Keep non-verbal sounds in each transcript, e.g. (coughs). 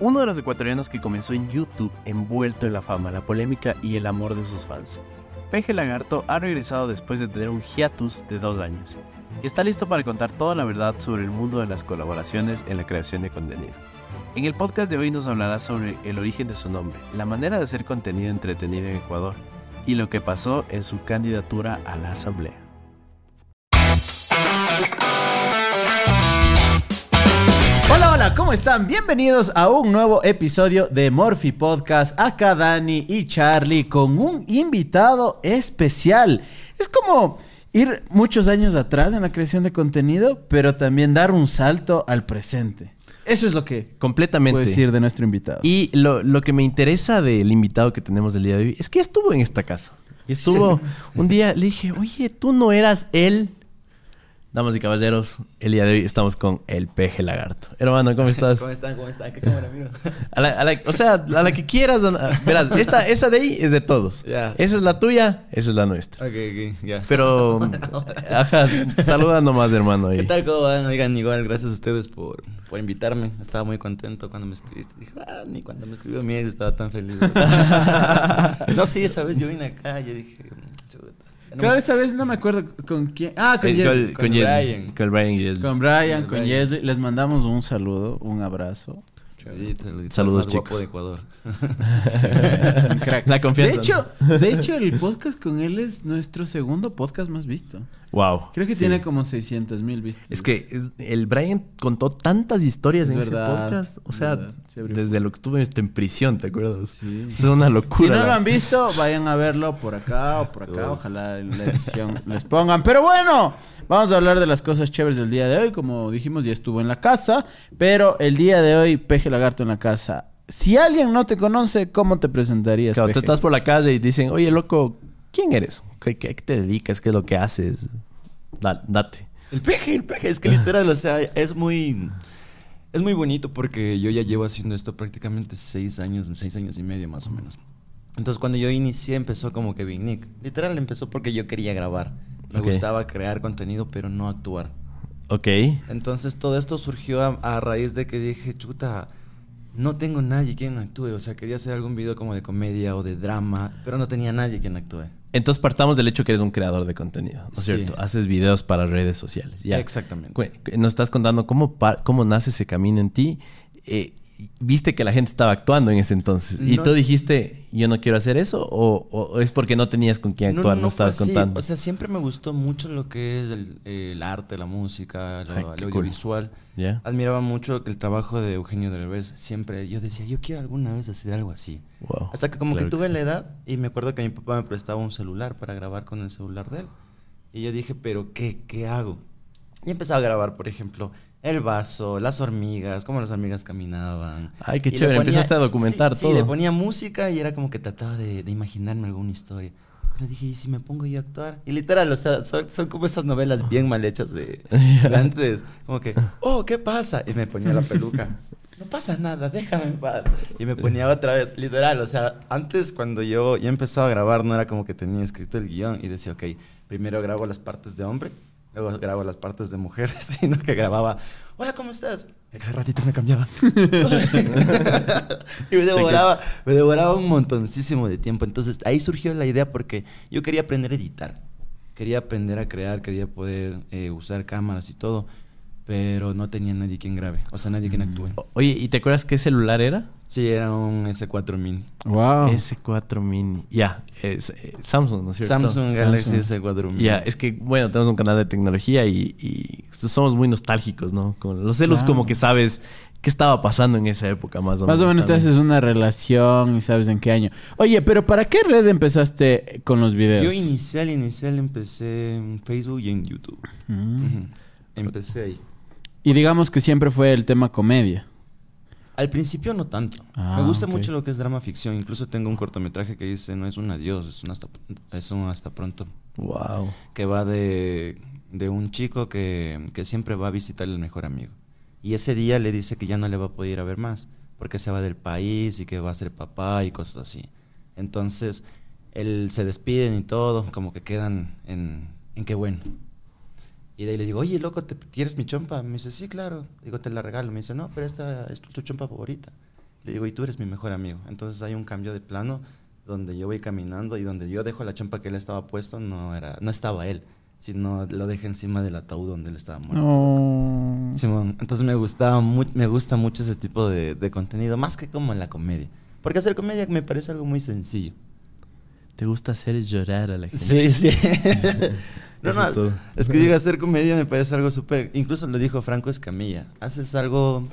uno de los ecuatorianos que comenzó en YouTube envuelto en la fama, la polémica y el amor de sus fans. Peje Lagarto ha regresado después de tener un hiatus de dos años está listo para contar toda la verdad sobre el mundo de las colaboraciones en la creación de contenido. En el podcast de hoy nos hablará sobre el origen de su nombre, la manera de hacer contenido entretenido en Ecuador y lo que pasó en su candidatura a la asamblea. Hola, ¿cómo están? Bienvenidos a un nuevo episodio de Morphy Podcast. Acá Dani y Charlie con un invitado especial. Es como ir muchos años atrás en la creación de contenido, pero también dar un salto al presente. Eso es lo que Completamente. puedo decir de nuestro invitado. Y lo, lo que me interesa del invitado que tenemos el día de hoy es que estuvo en esta casa. Y estuvo un día, le dije, oye, tú no eras él. Damas y caballeros, el día de hoy estamos con el peje lagarto. Hermano, ¿cómo (laughs) estás? ¿Cómo están? ¿Cómo están? ¿Qué cámara miro? (laughs) A la- a la- o sea, a la que quieras. Verás, esta, esa de ahí es de todos. Ya. Esa es la tuya, esa es la nuestra. Ok, ok, ya. Pero, (laughs) ajá, saluda nomás, hermano. ¿Qué ahí. tal? ¿Cómo van? Oigan, igual, gracias a ustedes por, por invitarme. Estaba muy contento cuando me escribiste. Dije, ah, ni cuando me escribió mi estaba tan feliz. no, sí, esa vez yo vine acá y yo dije, Claro, esa vez no me acuerdo con quién. Ah, con, Eh, Yes- con, Brian. Con Brian y con Brian, con. Yesley. Les mandamos un saludo, un abrazo. Saludos, más guapo chicos. de Ecuador. (laughs) Un crack. La confianza. De hecho, de hecho, el podcast con él es nuestro segundo podcast más visto. Wow. Creo que Sí. tiene como 600 mil vistas. Es que es- el Brian contó tantas historias Es en verdad, ese podcast. O sea, desde lo que estuve en prisión, ¿te acuerdas? Sí. Es una Si locura. no lo han visto, vayan a verlo por acá o por acá. Ojalá en la edición (laughs) les pongan. Pero bueno, vamos a hablar de las cosas chéveres del día de hoy. Como dijimos, ya estuvo en la casa. Pero el día de hoy, Peje Lagarto en la casa. Si alguien no te conoce, ¿cómo te presentarías? Claro, tú Peje? estás por la calle y dicen, oye, loco, ¿quién eres? ¿Qué, qué- te dedicas? ¿Qué es lo que haces? Da- date. El peje, el peje, es que literal, o sea, es muy... Es muy bonito porque yo ya llevo haciendo esto prácticamente seis años, seis años y medio más o menos. Entonces cuando yo inicié empezó como que Big Nick. Literal empezó porque yo quería grabar. Me gustaba crear contenido pero no actuar. Ok. Entonces todo esto surgió a, a raíz de que dije, chuta, no tengo nadie quien actúe. O sea, quería hacer algún video como de comedia o de drama, pero no tenía nadie quien actúe. Entonces partamos del hecho que eres un creador de contenido, ¿no es Sí. cierto? Haces videos para redes sociales. Ya. Exactamente. Nos estás contando cómo, cómo nace ese camino en ti. Eh, Viste que la gente estaba actuando en ese entonces. ¿Y No- tú dijiste, yo no quiero hacer eso? ¿O, o es porque no tenías con quién actuar? No, fue estabas así. contando. O sea, siempre me gustó mucho lo que es el, el arte, la música, lo, Ay, lo qué cool. audiovisual. ¿Ya? Admiraba mucho el trabajo de Eugenio Derbez. Siempre yo decía, yo quiero alguna vez hacer algo así. Wow. Hasta que como Claro que tuve sí. la edad y me acuerdo que mi papá me prestaba un celular para grabar con el celular de él. Y yo dije, pero ¿qué, qué hago? Y empezaba a grabar, por ejemplo, el vaso, las hormigas, cómo las hormigas caminaban. Ay, qué Y le chévere, empezaste a documentar sí, todo. Sí, le ponía música y era como que trataba de, de imaginarme alguna historia. Pero dije, ¿y si me pongo yo a actuar? Y literal, o sea, son, son como esas novelas bien mal hechas de, de (laughs) antes. Como que, oh, ¿qué pasa? Y me ponía la peluca. No pasa nada, déjame en paz. Y me ponía otra vez, literal, o sea, antes cuando yo ya empezaba a grabar no era como que tenía escrito el guion y decía, ok, primero grabo las partes de hombre, luego grabo las partes de mujer, (laughs) sino que grababa, hola, ¿cómo estás? Ese ratito me cambiaba. (laughs) (laughs) y me devoraba, me devoraba un montoncísimo de tiempo. Entonces ahí surgió la idea porque yo quería aprender a editar. Quería aprender a crear, quería poder eh, usar cámaras y todo. Pero no tenía nadie quien grabe, o sea, nadie quien actúe. O- Oye, ¿y te acuerdas qué celular era? Sí, era un S4 Mini. Wow. S4 Mini. Ya, es eh, Samsung, ¿no es cierto? Samsung Galaxy Samsung. S4 Mini. Ya, es que, bueno, tenemos un canal de tecnología y, y somos muy nostálgicos, ¿no? Con los celos Claro. como que sabes qué estaba pasando en esa época, más o Más menos. o menos te haces una relación y sabes en qué año. Oye, pero ¿para qué red empezaste con los videos? Yo inicial, inicial empecé en Facebook y en YouTube. Mm. Empecé ahí. Y digamos que siempre fue el tema comedia. Al principio no tanto. Ah, Me gusta mucho lo que es drama ficción. Incluso tengo un cortometraje que dice no es un adiós, es un hasta, es un hasta pronto. Wow. Que va de, de un chico que, que siempre va a visitar al mejor amigo. Y ese día le dice que ya no le va a poder ir a ver más. Porque se va del país y que va a ser papá y cosas así. Entonces, él se despiden y todo, como que quedan en, en qué bueno. Y de ahí le digo, oye, loco, ¿te quieres mi chompa? Me dice, sí, claro. Digo, te la regalo. Me dice, no, pero esta es tu, tu chompa favorita. Le digo, y tú eres mi mejor amigo. Entonces hay un cambio de plano donde yo voy caminando y donde yo dejo la chompa que él estaba puesto, no, era, no estaba él, sino lo dejé encima del ataúd donde él estaba muerto. Simón, entonces me gustaba me gusta mucho ese tipo de, de contenido, más que como en la comedia. Porque hacer comedia me parece algo muy sencillo. Te gusta hacer llorar a la gente. Sí, sí. (laughs) no, Eso no, es todo. es que digo, hacer comedia me parece algo súper... Incluso lo dijo Franco Escamilla. Haces algo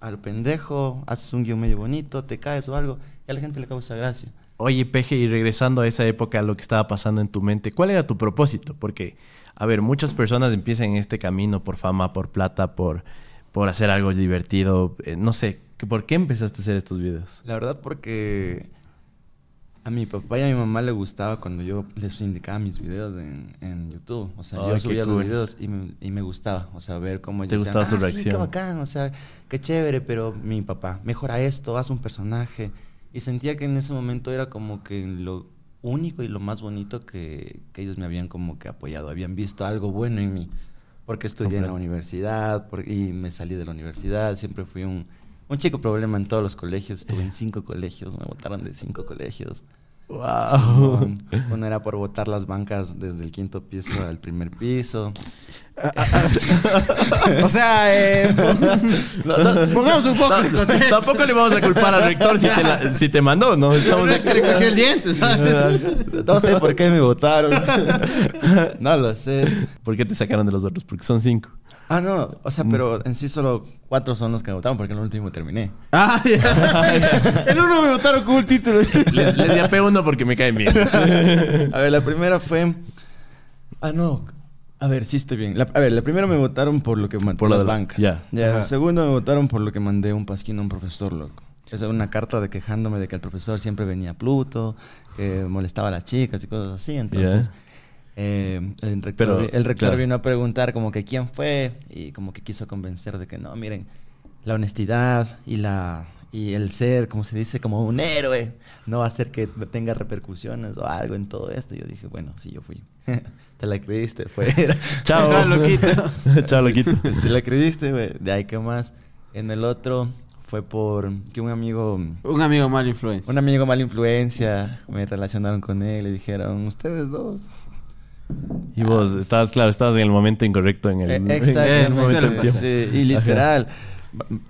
al pendejo, haces un guion medio bonito, te caes o algo, y a la gente le causa gracia. Oye, Peje, y regresando a esa época, a lo que estaba pasando en tu mente, ¿cuál era tu propósito? Porque, a ver, muchas personas empiezan en este camino por fama, por plata, por, por hacer algo divertido. eh, no sé, ¿que- ¿por qué empezaste a hacer estos videos? La verdad porque a mi papá y a mi mamá le gustaba cuando yo les indicaba mis videos en, en YouTube. O sea, yo subía los videos y me, y me gustaba. O sea, ver cómo Te ellos gustaba su "Ah, sí, qué reacción". bacán, o sea, qué chévere, pero mi papá, mejora esto, haz un personaje. Y sentía que en ese momento era como que lo único y lo más bonito que, que ellos me habían como que apoyado. Habían visto algo bueno en mí. Porque estudié en la universidad por- y me salí de la universidad. Siempre fui un, un chico problema en todos los colegios. Estuve en cinco colegios. Me votaron de cinco colegios. Simón. Uno era por botar las bancas desde el quinto piso al primer piso. O sea, eh, No, no, pongamos un poco de contexto. Tampoco le vamos a culpar al rector si te, la- si te mandó, ¿no? Estamos No es que le cogió el diente, ¿sabes? (laughs) no sé por qué me votaron. (laughs) No lo sé. ¿Por qué te sacaron de los otros? Porque son cinco. Ah, no. O sea, pero en sí solo cuatro son los que me votaron porque en el último terminé. (laughs) Ah, ya. El uno me votaron con un título. Les, les yapé uno porque me caen bien. A ver, la primera fue. Ah, no. A ver, sí estoy bien. La- a ver, la primera me votaron por lo que mandé Por las la- bancas. ya. Ya. Ajá. La segunda me votaron por lo que mandé un pasquín a un profesor, loco. Esa una carta de quejándome de que el profesor siempre venía a Pluto, que molestaba a las chicas y cosas así. Entonces, eh, el rector, Pero, vi- el rector claro. vino a preguntar como que quién fue y como que quiso convencer de que no, miren, la honestidad y la y el ser, como se dice, como un héroe, no va a hacer que tenga repercusiones o algo en todo esto. Yo dije, bueno, sí, yo fui. (laughs) Te la creíste, fuera. (laughs) Chao. Ah, loquito. Chao, loquito. (laughs) Te la creíste, güey. De ahí, ¿qué más? En el otro fue por que un amigo, Un amigo mal influencia. un amigo mala influencia, me relacionaron con él y dijeron, ustedes dos. Y vos, estabas, claro, estabas en el momento incorrecto, en el, Eh, en exacto, el eso momento. Sí, y literal. va-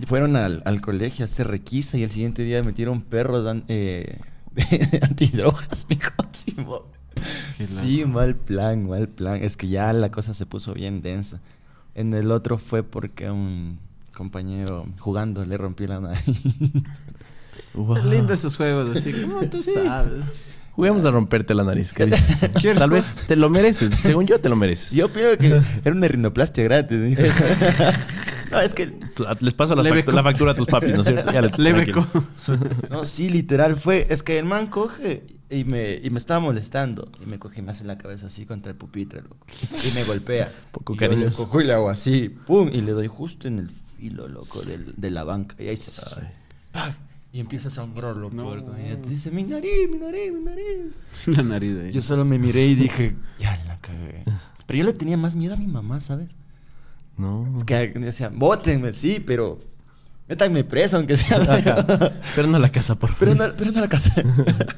Fueron al, al colegio a hacer requisa y el siguiente día metieron perros dan- eh, (laughs) antidrogas, (laughs) mijo. Sí, mal plan, mal plan. Es que ya la cosa se puso bien densa. En el otro fue porque un compañero jugando le rompió la nariz. (laughs) Wow. Lindo esos juegos así. ¿Cómo tú sabes? Juguemos a romperte la nariz, ¿qué dices? ¿Quieres Tal vez te lo mereces. Según yo, te lo mereces. Yo pienso que era una rinoplastia gratis. No, es que Tú- Les paso factu- la factura a tus papis, ¿no es cierto? Ya le- (laughs) No, sí, literal fue. Es que el man coge y me, y me estaba molestando. Y me coge y me hace la cabeza así contra el pupitre, loco. Y me golpea. (laughs) Poco y yo le cojo y le hago así, pum, y le doy justo en el filo, loco, del- de la banca. Y ahí se. ¡pac! Y empieza a sangrarlo, No. puerco. Y dice, mi nariz, mi nariz, mi nariz. (laughs) La nariz de Yo solo me miré y dije, ya la cagué. Pero yo le tenía más miedo a mi mamá, ¿sabes? No. Es que decía, bótenme, sí, pero. Métanme preso, aunque sea. (laughs) Pero no la casa, por Pero favor. no, pero no la casa.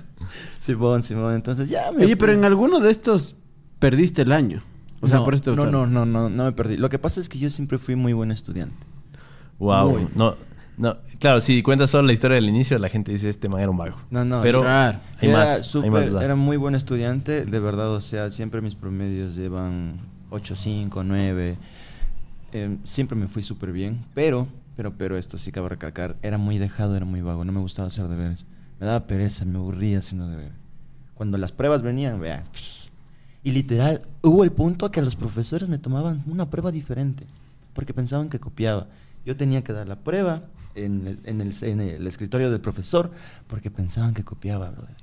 (laughs) Simón, Simón. Entonces ya me. Oye, pero en alguno de estos perdiste el año. O sea, no, por esto. no, no, no, no, no me perdí. Lo que pasa es que yo siempre fui muy buen estudiante. Wow. Muy. No, no. Claro, si cuentas solo la historia del inicio, la gente dice, este man era un vago. No, no. Pero Claro. hay era, más. súper- hay más. era muy buen estudiante, de verdad. O sea, siempre mis promedios llevan 8, 5, 9. Eh, siempre me fui súper bien. Pero, pero, pero esto sí cabe recalcar. Era muy dejado, era muy vago. No me gustaba hacer deberes. Me daba pereza, me aburría haciendo deberes. Cuando las pruebas venían, vea. Y literal, hubo el punto que los profesores me tomaban una prueba diferente. Porque pensaban que copiaba. Yo tenía que dar la prueba en el, en el, en el escritorio del profesor porque pensaban que copiaba, brother.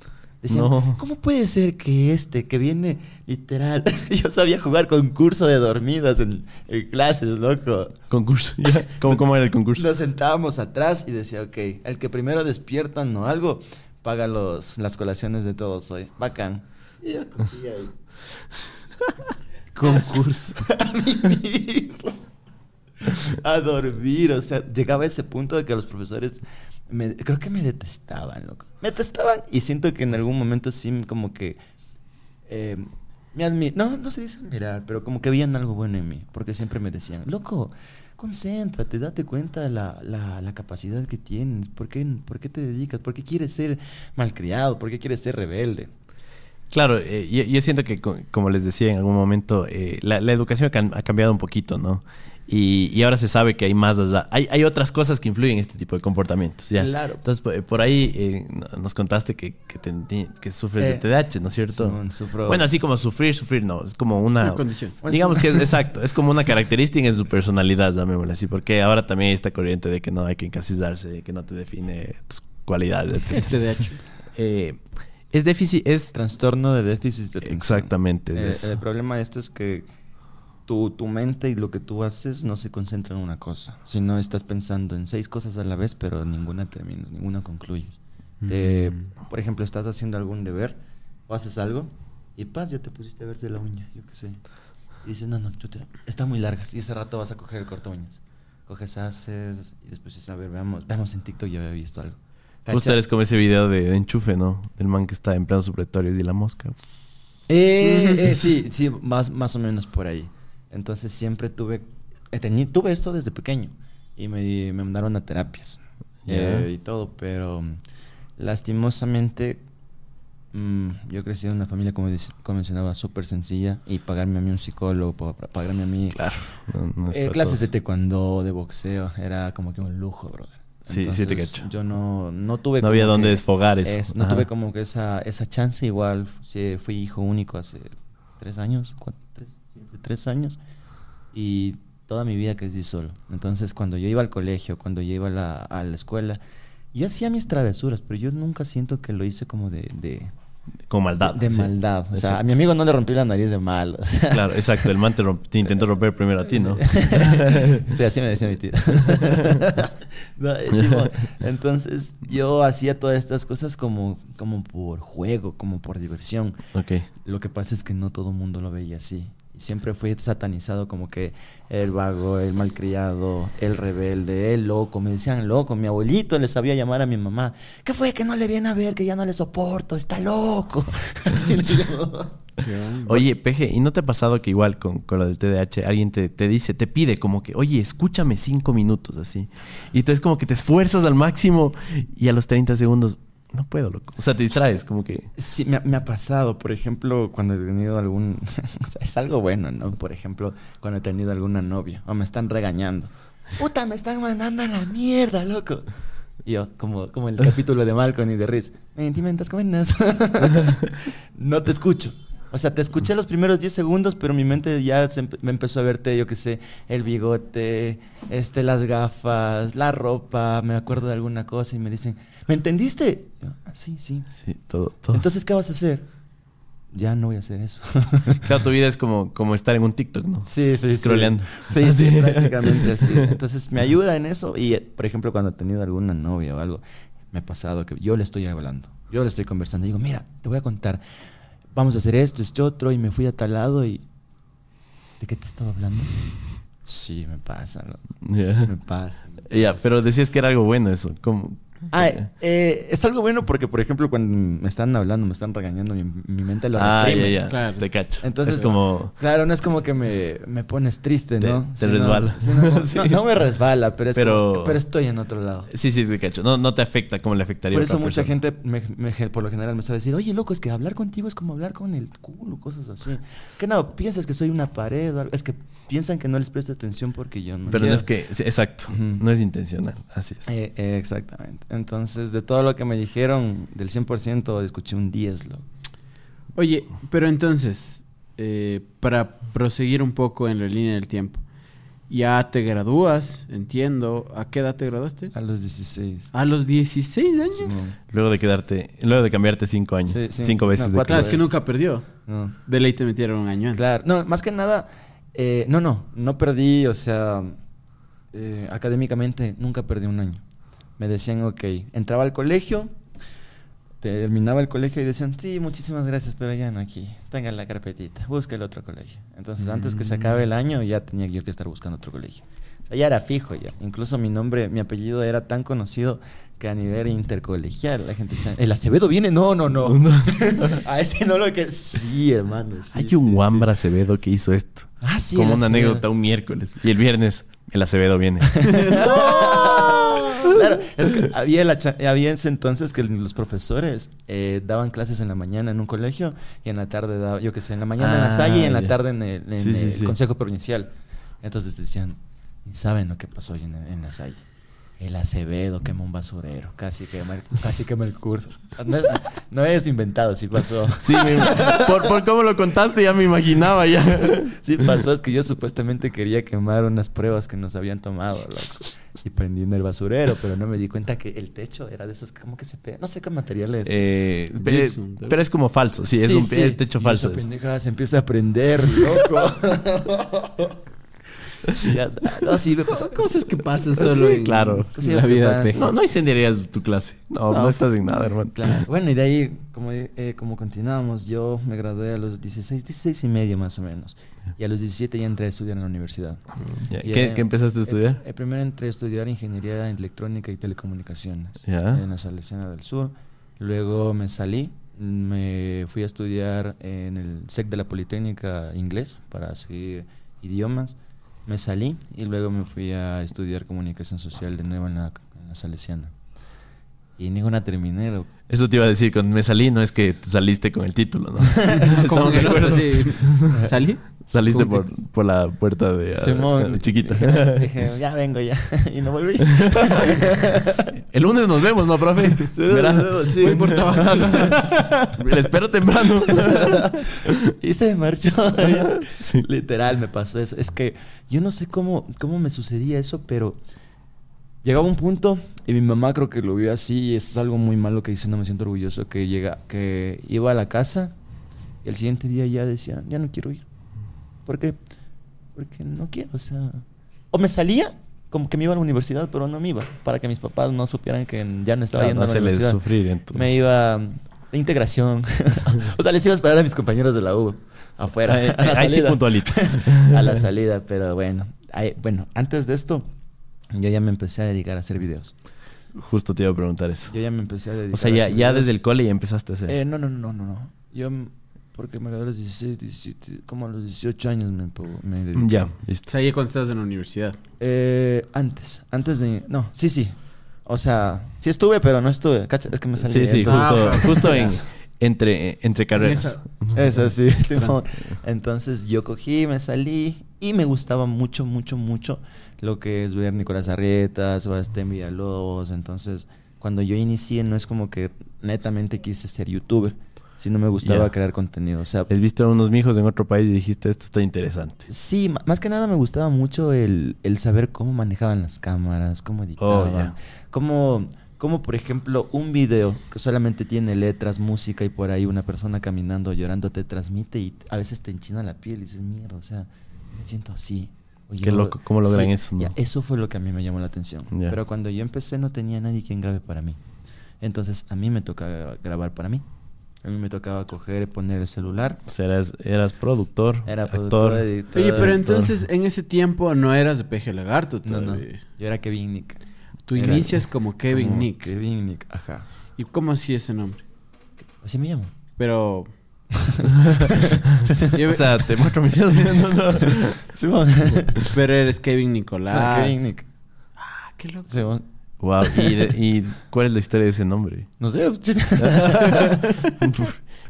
Decían, No. ¿cómo puede ser que este, que viene literal, (laughs) yo sabía jugar concurso de dormidas en, en clases, loco? Concurso. ya. ¿Cómo, ¿Cómo era el concurso? Nos sentábamos atrás y decía, ok, el que primero despiertan o algo, paga los, las colaciones de todos hoy. Bacán. Y yo ahí. (laughs) Concurso. (laughs) a mismo. A dormir, o sea, llegaba a ese punto de que los profesores me- creo que me detestaban, loco. Me detestaban y siento que en algún momento sí como que eh, me admi- no, no se dice admirar, pero como que veían algo bueno en mí, porque siempre me decían, loco, concéntrate, date cuenta de la, la, la capacidad que tienes, ¿por qué, ¿por qué te dedicas? ¿Por qué quieres ser malcriado? ¿Por qué quieres ser rebelde? Claro, eh, yo, siento que, co- como les decía en algún momento, eh, la, la educación ha cambiado un poquito, ¿no? Y, y ahora se sabe que hay más allá. Hay, hay otras cosas que influyen en este tipo de comportamientos, ¿ya? Claro. Entonces, por, por ahí eh, no- nos contaste que, que, te- ti- que sufres Eh, de TDAH, ¿no es cierto? Sufro- Bueno, así como sufrir, sufrir, no. Es como una... Una condición. Digamos que es (laughs) exacto. Es como una característica en su personalidad, llamémosle así. Porque ahora también hay esta corriente de que no hay que encasillarse, que no te define tus cualidades, etc. De hecho. Eh, es déficit, es... Trastorno de déficit de atención. Exactamente, es Eh, eso. El problema de esto es que tu, tu mente y lo que tú haces no se concentra en una cosa, sino estás pensando en seis cosas a la vez, pero ninguna terminas, ninguna concluyes. Te- Mm. por ejemplo, estás haciendo algún deber o haces algo y paz, ya te pusiste a verte la uña, yo qué sé. Y dices, no, no, chuta, está muy larga. Y ese rato vas a coger el corta uñas. Coges, haces y después dices, a ver, veamos, veamos en TikTok, yo había visto algo. Eres como ese video de, de enchufe, ¿no? Del man que está en pleno supletorio y la mosca. Eh, (laughs) eh, sí, sí, más, más o menos por ahí. Entonces siempre tuve, teni- tuve esto desde pequeño y me, me mandaron a terapias eh, y todo, pero mm, lastimosamente mm, yo crecí en una familia, como, como mencionaba, súper sencilla y pagarme a mí un psicólogo, pa- pa- pagarme a mí Claro. no- no es eh, clases de taekwondo, de boxeo, era como que un lujo, brother. Sí, sí te Entonces, cacho. Yo no, no tuve No había dónde desfogar eso. es- no Ajá. tuve como que esa, esa chance igual. Sí, fui hijo único hace tres años, cuatro, tres, años. Y toda mi vida crecí solo. Entonces cuando yo iba al colegio, cuando yo iba a la, a la escuela, yo hacía mis travesuras, pero yo nunca siento que lo hice como de... de Con maldad. De sí. maldad. O sea, a mi amigo no le rompí la nariz de mal. o sea, Claro, exacto. El man te, te intentó romper primero a ti, ¿no? sí, (laughs) así me decía mi tía. (laughs) No, eh. Entonces, yo hacía todas estas cosas como, como por juego, como por diversión. ok. Lo que pasa es que no todo el mundo lo veía así. Y siempre fui satanizado como que el vago, el malcriado, el rebelde, el loco. Me decían loco. Mi abuelito le sabía llamar a mi mamá. ¿Qué fue? Que no le viene a ver, que ya no le soporto. Está loco. (laughs) Así le llamó. Oye, Peje, ¿y no te ha pasado que igual con, con lo del TDAH alguien te, te dice, te pide como que, oye, escúchame cinco minutos así? Y entonces como que te esfuerzas al máximo y a los 30 segundos, no puedo, loco. O sea, te distraes, como que... Sí, me, ha- pasado, por ejemplo, cuando he tenido algún... (laughs) o sea, es algo bueno, ¿no? Por ejemplo, cuando he tenido alguna novia o me están regañando. Puta, me están mandando a la mierda, loco. Y yo, como, como el capítulo de Malcolm y de Riz. Mentimentas buenas. (laughs) no te escucho. O sea, te escuché los primeros 10 segundos, pero mi mente ya me empezó a verte, yo qué sé, el bigote, este, las gafas, la ropa, me acuerdo de alguna cosa y me dicen, ¿me entendiste? "Ah, sí, sí. Sí, todo, todo. Entonces, ¿qué vas a hacer? Ya no voy a hacer eso. (laughs) claro, tu vida es como, como estar en un TikTok, ¿no? sí, sí, Scrolleando. Sí, sí, prácticamente así. (laughs) Entonces, me ayuda en eso. Y, por ejemplo, cuando he tenido alguna novia o algo, me ha pasado que yo le estoy hablando. Yo le estoy conversando. Digo, mira, te voy a contar. Vamos a hacer esto, este otro. Y me fui a tal lado y... ¿De qué te estaba hablando? Sí, me pasa, ¿no? Ya. Me pasa. Ya, pasa. pero decías que era algo bueno eso. ¿Cómo? Ah, eh, es algo bueno porque, por ejemplo, cuando me están hablando, me están regañando, mi, mi mente lo Ah, ya, reprime. ya. Claro. Te cacho. Entonces, es como... Claro, no es como que me, me pones triste, Te- ¿no? te Sino- resbala. como- (laughs) Sí. no, no me resbala, pero es Pero- como- pero estoy en otro lado. Sí, sí, te cacho. No, no te afecta como le afectaría Por a eso otra mucha persona. gente, me, me- por lo general, me sabe decir, oye, loco, es que hablar contigo es como hablar con el culo, cosas así. Que no, piensas que soy una pared o algo. Es que piensan que no les presto atención porque yo no Pero no es que... exacto. No es intencional. Así es. Eh, eh, exactamente. Entonces, de todo lo que me dijeron, del 100%, escuché un 10, loco. Oye, pero entonces, eh, para proseguir un poco en la línea del tiempo, ya te gradúas, entiendo. ¿A qué edad te graduaste? A los 16. A los 16 años. Luego de quedarte... Luego de cambiarte cinco años. Sí, sí. Cinco veces No, de cuatro Claro, es que nunca perdió. No. De ley te metieron un año antes. Claro, no, más que nada, eh, no, no, no perdí, o sea, eh, académicamente nunca perdí un año. Me decían, ok, entraba al colegio, terminaba el colegio y decían, sí, muchísimas gracias, pero ya no aquí, tenga la carpetita, busca el otro colegio. Entonces, antes que se acabe el año, ya tenía yo que estar buscando otro colegio. O sea, ya era fijo ya. Incluso mi nombre, mi apellido era tan conocido que a nivel intercolegial la gente decía, ¿el Acevedo viene? No, no, no. (laughs) a ese no lo que... Sí, hermano. sí, Hay sí, un sí. Wambra Acevedo que hizo esto. Ah, sí. Como una anécdota un miércoles. Y el viernes, el Acevedo viene. (laughs) (laughs) Claro, es que (laughs) había, la había ese entonces que los profesores eh, daban clases en la mañana en un colegio y en la tarde daba, yo qué sé, en la mañana en la Ah, Salle y en la ya. tarde en el, en Sí, sí, el sí. Consejo Provincial. Entonces decían, ni saben lo que pasó hoy en, en la Salle. El Acevedo quemó un basurero, casi quema el, casi quema el curso. No es, no es inventado, sí pasó. Sí, me- por, por cómo lo contaste ya me imaginaba ya. Sí pasó, es que yo supuestamente quería quemar unas pruebas que nos habían tomado, loco. Y prendí en el basurero, pero no me di cuenta que el techo era de esos como que se pega. No sé qué material es. Eh, pero, es como falso, sí, es un sí. el techo Y falso. esa es. pendeja se empieza a prender, loco. (laughs) (laughs) Ya- no, sí, me pasó. Son cosas que pasan solo Sí, en, claro. en la vida. peje. No, no incendiarías tu clase. No, no, No. estás en nada, hermano. Claro. (laughs) Bueno, y de ahí, como, eh, como continuamos, yo me gradué a los 16, 16 y medio más o menos. Y a los 17 ya entré a estudiar en la universidad. Ya, Y, ¿Qué, eh, qué empezaste a estudiar? eh, primero entré a estudiar ingeniería electrónica y telecomunicaciones Ya. en la Salesiana del Sur. Luego me salí, me fui a estudiar en el SEC de la Politécnica inglés para seguir idiomas. Me salí y luego me fui a estudiar comunicación social de nuevo en la, Salesiana. Y ninguna terminé. loco. Eso te iba a decir, cuando me salí no es que te saliste con el título, ¿no? (laughs) Como Estamos que de acuerdo. sí. ¿Salí? Saliste por, por la puerta de Simón, chiquita. Dije, dije, (laughs) ya vengo ya. (laughs) y no volví. El lunes nos vemos, ¿no, profe? Sí. Voy por tabaco. Le espero temprano. y se marchó. Sí. Literal me pasó eso. Es que yo no sé cómo, cómo me sucedía eso, pero llegaba un punto y mi mamá creo que lo vio así y es algo muy malo que dice, no me siento orgulloso, que llega, que iba a la casa y el siguiente día ya decía, ya no quiero ir. ¿Por qué? Porque no quiero, o sea... O me salía, como que me iba a la universidad, pero no me iba, para que mis papás no supieran que ya no estaba Claro, yendo no a la se les universidad. sufrir. Me iba de integración. (laughs) o sea, les iba a esperar a mis compañeros de la U afuera. Ahí- a la ahí sí salida. puntualito. (laughs) a la salida, pero bueno. Ahí- bueno, antes de esto, yo ya me empecé a dedicar a hacer videos. Justo te iba a preguntar eso. Yo ya me empecé a dedicar O sea, a ya, hacer ya videos. desde el cole ya empezaste a hacer. Eh, no, no, no, no, no. Yo, m- porque me gradué a los 16, 17, como a los 18 años me, me dediqué. ya, O listo. sea, ya cuando estabas en la universidad. Eh, antes, antes de... No, sí, sí. O sea, sí estuve, pero no estuve. Cacha, Es que me salí. Sí, sí, entonces- justo, Ah, justo en, entre, entre carreras. Eso sí, Simón. Entonces yo cogí, me salí y me gustaba mucho, mucho, mucho lo que es ver Nicolás Arrieta, Sebastián Villalobos. Entonces, cuando yo inicié, no es como que netamente quise ser youtuber, sino me gustaba crear contenido. O sea, Has visto a unos mijos en otro país y dijiste, esto está interesante. sí, más que nada me gustaba mucho el, el saber cómo manejaban las cámaras, cómo editaban, ya. cómo, cómo, por ejemplo, un video que solamente tiene letras, música y por ahí una persona caminando, llorando, te transmite y a veces te enchina la piel y dices, mierda, o sea, me siento así. O Qué loco, ¿cómo logran eso, no? ya, eso fue lo que a mí me llamó la atención. Pero cuando yo empecé no tenía nadie quien grabe para mí. Entonces a mí me tocaba grabar para mí. A mí me tocaba coger, poner el celular. O sea, eras, eras productor, Era actor. productor, editor. Oye, pero entonces en ese tiempo no eras de Peje Lagarto No, no. Yo era Kevin Nick. Tú Era inicias como Kevin como Nick. Kevin Nick, ajá. ¿Y cómo así ese nombre? Así me llamo. Pero... (laughs) O sea, te muestro mis dedos. No, (laughs) no. Pero eres Kevin Nicolás. Ah, Kevin Nick. Ah, qué loco. Wow, ¿y, de- y (laughs) cuál es la historia de ese nombre? No sé.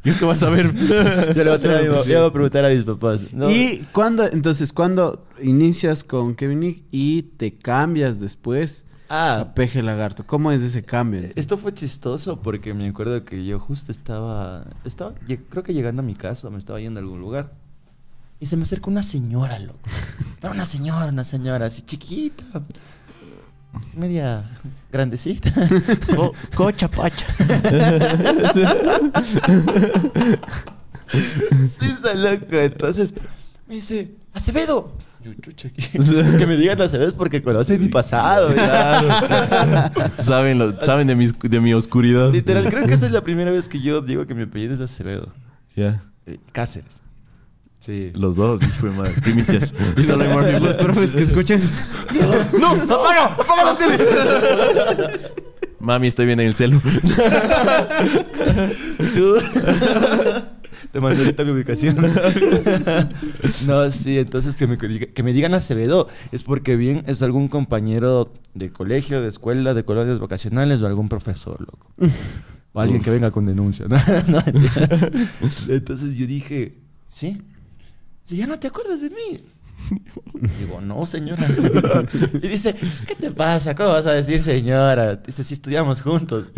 ¿Yo qué vas a ver? Yo le voy a, traer a mi mamá- le voy a preguntar a mis papás. No. Y cuando, entonces, cuando inicias con Kevin Nick y te cambias después Ah, a Peje Lagarto, ¿cómo es ese cambio? entonces? Esto fue chistoso porque me acuerdo que yo justo estaba, estaba, creo que llegando a mi casa, me estaba yendo a algún lugar. Y se me acerca una señora, loco. (laughs) Era una señora, una señora así chiquita. Media grandecita. (laughs) Co- cocha pacha. sí, está loco. Entonces me dice, Acevedo. Es que me digan Acevedo porque conocen mi pasado. Claro. (laughs) saben, lo- saben de, mis- de mi oscuridad. Literal, creo que esta es la primera vez que yo digo que mi apellido es Acevedo. Ya. Eh, Cáceres. Sí. Los dos, de madre. Primicias. (laughs) Y solo Plus. Los profes que escuchas. ¡No! ¡Apaga! ¡Apaga la tele! Mami, estoy bien en el celu. Te mando ahorita mi ubicación. (laughs) no, sí, entonces que me, diga- que me digan Acevedo es porque bien es algún compañero de colegio, de escuela, de colonias vacacionales o algún profesor, loco. O alguien que venga con denuncia. ¿no? (laughs) (laughs) Entonces yo dije, ¿sí? Si ya no te acuerdas de mí. Digo, no, señora. y dice, ¿qué te pasa? ¿Cómo vas a decir señora? Dice, si estudiamos juntos.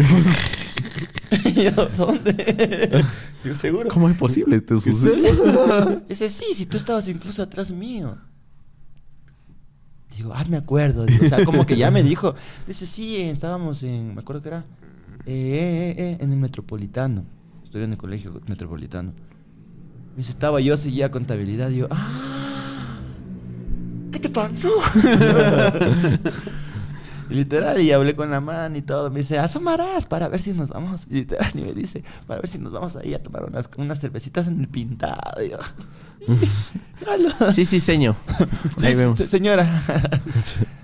(laughs) Yo, ¿dónde? (laughs) Digo, seguro. ¿Cómo es posible este suceso? (laughs) Dice, sí, si tú estabas incluso atrás mío. Digo, ah, me acuerdo. Digo, o sea, como que ya me dijo. Dice, sí, estábamos en, me acuerdo que era, eh, eh, eh, en el Metropolitano. Estoy en el colegio Metropolitano. Me dice, estaba yo, seguía contabilidad. Digo, ah, ¿qué te pasó? Y literal, y hablé con la man y todo. Me dice, asomarás para ver si nos vamos. Y literal, y me dice, para ver si nos vamos ahí a tomar unas, unas cervecitas en el pintado. Y yo, "Jalo". Sí, sí, señor. (laughs) Ahí sí, vemos. señora.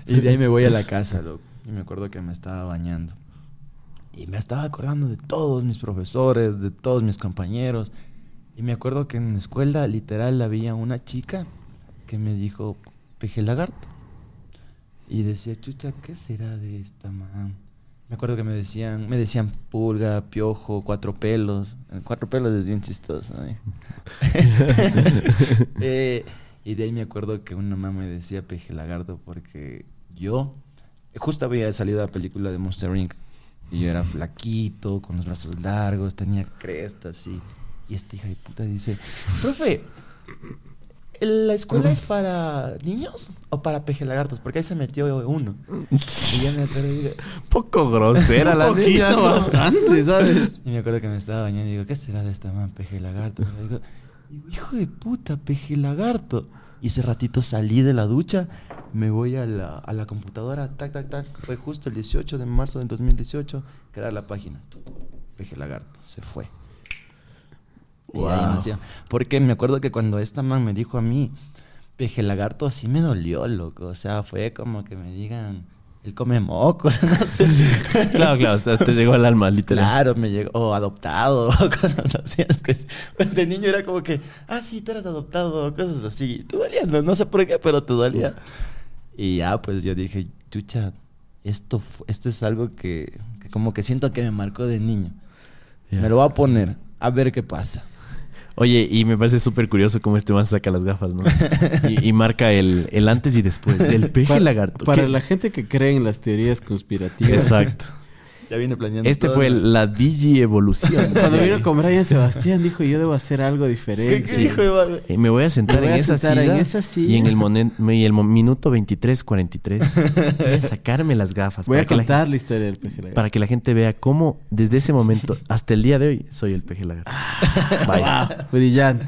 y de ahí me voy a la casa, loco. Y me acuerdo que me estaba bañando. Y me estaba acordando de todos mis profesores, de todos mis compañeros. Y me acuerdo que en la escuela, literal, había una chica que me dijo, peje lagarto. Y decía, chucha, ¿qué será de esta man? Me acuerdo que me decían, me decían pulga, piojo, cuatro pelos. El cuatro pelos es bien chistoso. ¿eh? (laughs) (laughs) Eh, y de ahí me acuerdo que una mamá me decía peje lagarto porque yo justo había salido la película de Monster Inc. Y yo era flaquito, con los brazos largos, tenía crestas y, y esta hija de puta dice, profe, ¿la escuela es para niños o para peje lagartos? Porque ahí se metió uno. Y ya me acuerdo y digo, Poco grosera la niña. bastante, ¿sabes? Y me acuerdo que me estaba bañando y digo, ¿qué será de esta man, peje lagarto? Y digo, hijo de puta, peje lagarto. Y ese ratito salí de la ducha, me voy a la, a la computadora, tac, tac, tac. Fue justo el 18 de marzo del 2018, crear la página. Peje lagarto, se fue. Y ahí Wow. nació. Porque me acuerdo que cuando esta man me dijo a mí, peje lagarto, sí me dolió, loco. O sea, fue como que me digan, él come mocos, (laughs) no sé. Claro, claro, te llegó al alma, literal. Claro, me llegó, o adoptado, o (laughs) cosas así. Es que de niño era como que, ah, sí, tú eres adoptado, cosas así. Te dolía, no, no sé por qué, pero te dolía. Y ya, pues yo dije, chucha, esto, esto es algo que, que como que siento que me marcó de niño. Me lo voy a poner, a ver qué pasa. Oye, y me parece súper curioso cómo este man saca las gafas, ¿no? (laughs) Y, y marca el, el antes y después del peje Para, lagarto. para ¿Qué? la gente que cree en las teorías conspirativas. Exacto. Ya viene planeando Este todo. fue la Digi Evolución. (laughs) Cuando vino con Brian Sebastián dijo yo debo hacer algo ¿Qué, diferente. qué Sí. dijo madre? Eh, Me voy a sentar, Me voy en, a esa sentar en silla, esa silla. y en el, y el minuto 23.43 voy a (laughs) sacarme las gafas Voy a para, que la, contar la historia del peje lagarto. para que la gente vea cómo desde ese momento hasta el día de hoy soy el peje lagarto. Vaya. Wow, brillante,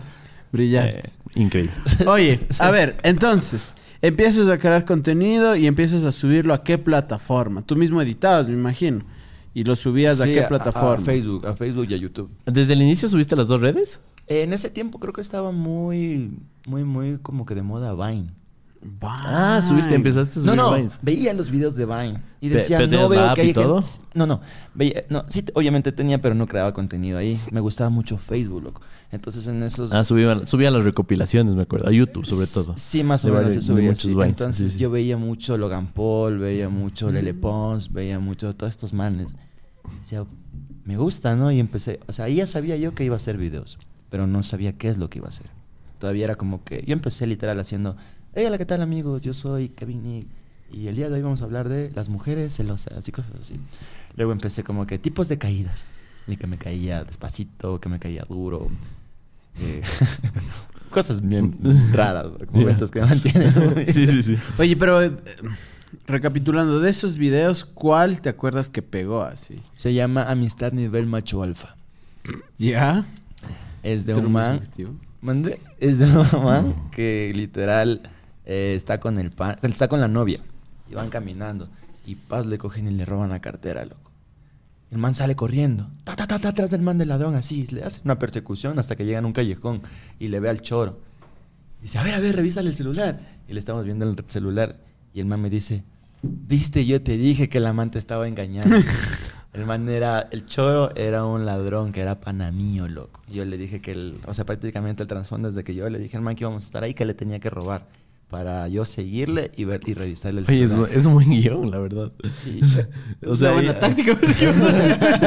brillante. Eh, increíble. (laughs) Oye, a ver, entonces, empiezas a crear contenido y empiezas a subirlo a qué plataforma. Tú mismo editabas, me imagino. Y lo subías a qué A, plataforma. Facebook, a Facebook y a YouTube. ¿Desde el inicio subiste las dos redes? En ese tiempo creo que estaba muy, muy, muy como que de moda Vine. Ah, subiste, empezaste a subir No, no, Vines. veía los videos de Vine y decía, pero no veo que y hay todo? gente... No, no, veía, no, sí, te- obviamente tenía, pero no creaba contenido ahí. Me gustaba mucho Facebook, loco. Entonces en esos... Ah, subía, subía las recopilaciones, me acuerdo. A YouTube, sobre todo. Sí, más o menos se subía así. Vines, Entonces sí, sí. yo veía mucho Logan Paul, veía mucho Lele Pons, veía mucho todos estos manes. Decía, me gusta, ¿no? Y empecé, o sea, ahí ya sabía yo que iba a hacer videos, pero no sabía qué es lo que iba a hacer. Todavía era como que, yo empecé literal haciendo, hey, hola, ¿qué tal amigos? Yo soy Kevin Nick y el día de hoy vamos a hablar de las mujeres celosas y cosas así. Luego empecé como que tipos de caídas, y que me caía despacito, que me caía duro. eh, (laughs) cosas bien raras, (laughs) momentos que me mantienen. muy- Sí, sí, sí. Oye, pero eh, recapitulando de esos videos, ¿cuál te acuerdas que pegó así? Se llama Amistad Nivel Macho Alfa. ¿Ya? Es de ¿Tú lo un man. Es de un man que literal eh, está con el pan, está con la novia. Y van caminando. Y paz le cogen y le roban la cartera, loco. El man sale corriendo. Ta, ta, ta, ta, atrás del man del ladrón, así. Le hace una persecución hasta que llegan a un callejón y le ve al choro. Dice, a ver, a ver, revísale el celular. Y le estamos viendo el celular. Y el man me dice, viste, yo te dije que el amante estaba engañando. (laughs) el man era, el choro era un ladrón que era pana mío, loco. Yo le dije que, el, o sea, prácticamente el trasfondo es de que yo le dije al man que íbamos a estar ahí, que le tenía que robar. Para yo seguirle y ver y revisarle el Oye, es, es un buen guion, la verdad. Y- (laughs) O sea, buena ya- táctica.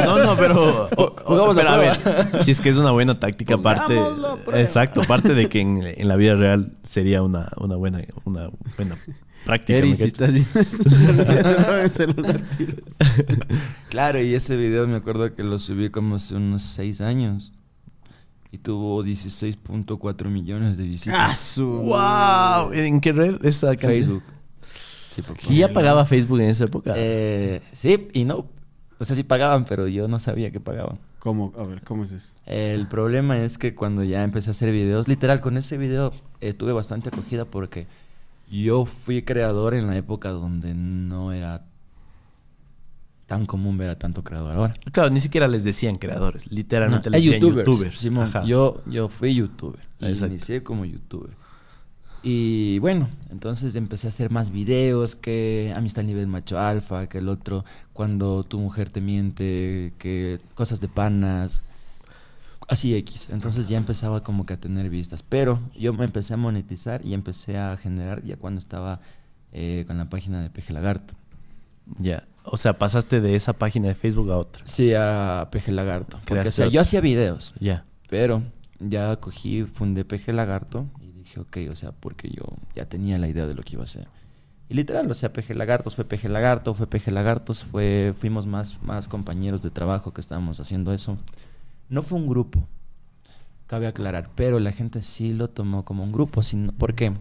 No, no, pero. o- (laughs) o- la pero a ver, prueba. si es que es una buena táctica, la prueba. Exacto, aparte de que en, en la vida real sería una, una buena, una buena. Eri. (laughs) Claro, y ese video me acuerdo que lo subí como hace unos 6 años. Y tuvo 16.4 millones de ¡Ah, visitas. ¡Wow! ¿En qué red? Esa? Facebook. Sí, por ¿Y ya pagaba Facebook en esa época? Eh, sí y no. O sea, sí pagaban, pero yo no sabía que pagaban. ¿Cómo? A ver, ¿cómo es eso? El problema es que cuando ya empecé a hacer videos, literal, con ese video eh, tuve bastante acogida porque yo fui creador en la época donde no era tan común ver a tanto creador ahora. Claro, ni siquiera les decían creadores. Literalmente No, les decían youtubers. Simón. Yo, yo fui youtuber. Exacto. Inicié como youtuber. Y bueno, entonces empecé a hacer más videos que Amistad nivel macho alfa, que el otro, cuando tu mujer te miente, que cosas de panas, así X. Entonces ya empezaba como que a tener vistas. Pero yo me empecé a monetizar y empecé a generar ya cuando estaba eh, con la página de Peje Lagarto. Ya. O sea, pasaste de esa página de Facebook a otra. Sí, a Peje Lagarto. Porque, o sea, yo hacía videos. Ya. Pero ya cogí, fundé PG Lagarto y dije, ok, o sea, porque yo ya tenía la idea de lo que iba a hacer. Y literal, o sea, PG Lagartos fue PG Lagarto, fue PG Lagartos, fue, fuimos más, más compañeros de trabajo que estábamos haciendo eso. No fue un grupo, cabe aclarar, pero la gente sí lo tomó como un grupo. sino- ¿Por qué?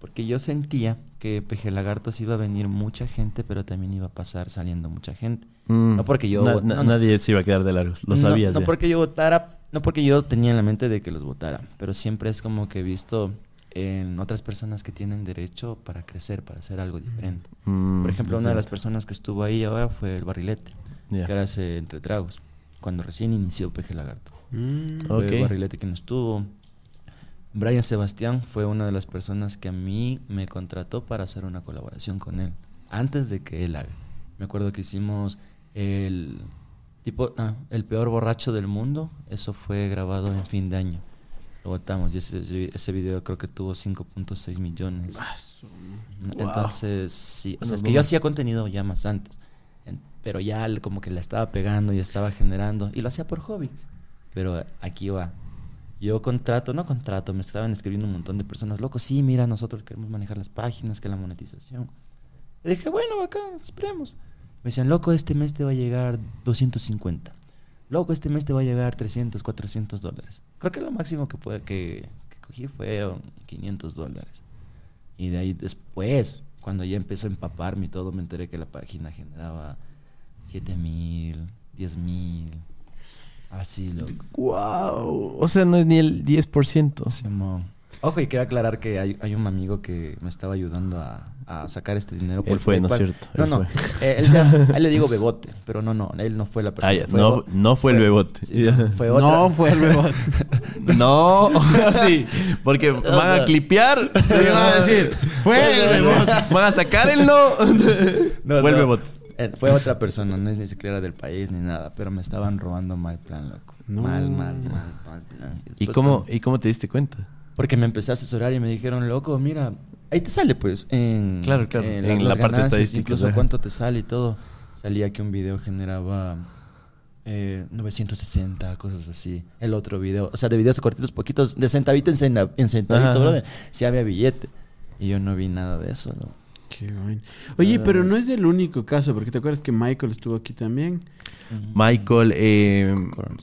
Porque yo sentía que PG Lagartos iba a venir mucha gente, pero también iba a pasar saliendo mucha gente. Mm. No porque yo- Na- no, na- no. Nadie se iba a quedar de largos. Lo No- sabías No, ya. porque yo votara, no porque yo tenía en la mente de que los votara, pero siempre es como que he visto en otras personas que tienen derecho para crecer, para hacer algo diferente. Mm, Por ejemplo, una de las personas que estuvo ahí ahora fue el Barrilete, que ahora hace Entre Tragos, cuando recién inició PG Lagarto. Mm. Fue Ok. el Barrilete quien estuvo. Brian Sebastián fue una de las personas que a mí me contrató para hacer una colaboración con él, antes de que él haga. Me acuerdo que hicimos el tipo, ah, el peor borracho del mundo, eso fue grabado en fin de año. Lo votamos y ese, ese video creo que tuvo 5.6 millones. Ah, su- Entonces, sí, o sea, es que yo hacía contenido ya más antes, pero ya como que la estaba pegando y estaba generando, y lo hacía por hobby. Pero aquí va. Yo contrato, no contrato, me estaban escribiendo un montón de personas, loco, sí, mira, nosotros queremos manejar las páginas, que la monetización. Y dije, bueno, acá, esperemos. Me decían, loco, este mes te va a llegar 250. Loco, este mes te va a llegar 300, 400 dólares. Creo que lo máximo que, puede, que, que cogí fueron 500 dólares. Y de ahí después, cuando ya empezó a empaparme y todo, me enteré que la página generaba 7 mil, 10 mil. Así, loco. ¡Wow! O sea, no es ni el 10%. Simón. Ojo, y quiero aclarar que hay, hay un amigo que me estaba ayudando a, a sacar este dinero. Él fue, ¿no es cierto? No, Él no. eh, él ya- a él le digo bebote, pero no, no. Él no fue la persona. Ah, ya, fue no, no fue el bebote. sí, no, fue otra. No fue el bebot. (laughs) No, (laughs) sí, porque van a clipear. Te iba a decir, fue el bebot. Van a sacar el no. (laughs) No, fue el bebote. Eh, fue otra persona, no es ni siquiera del país ni nada, pero me estaban robando mal plan, loco. No. Mal, mal, mal, mal plan. ¿Y cómo, ¿Y cómo te diste cuenta? Porque me empecé a asesorar y me dijeron, loco, mira, ahí te sale pues en, Claro, claro, en las la parte estadística, Incluso cuánto te sale y todo. Salía que un video generaba eh, 960, cosas así. El otro video, o sea, de videos cortitos, poquitos, de centavito en, cena- en centavito, brother. Sí había billete. Y yo no vi nada de eso, ¿no? Qué vaina. Oye, pero no es el único caso, porque te acuerdas que Michael estuvo aquí también. Michael, eh,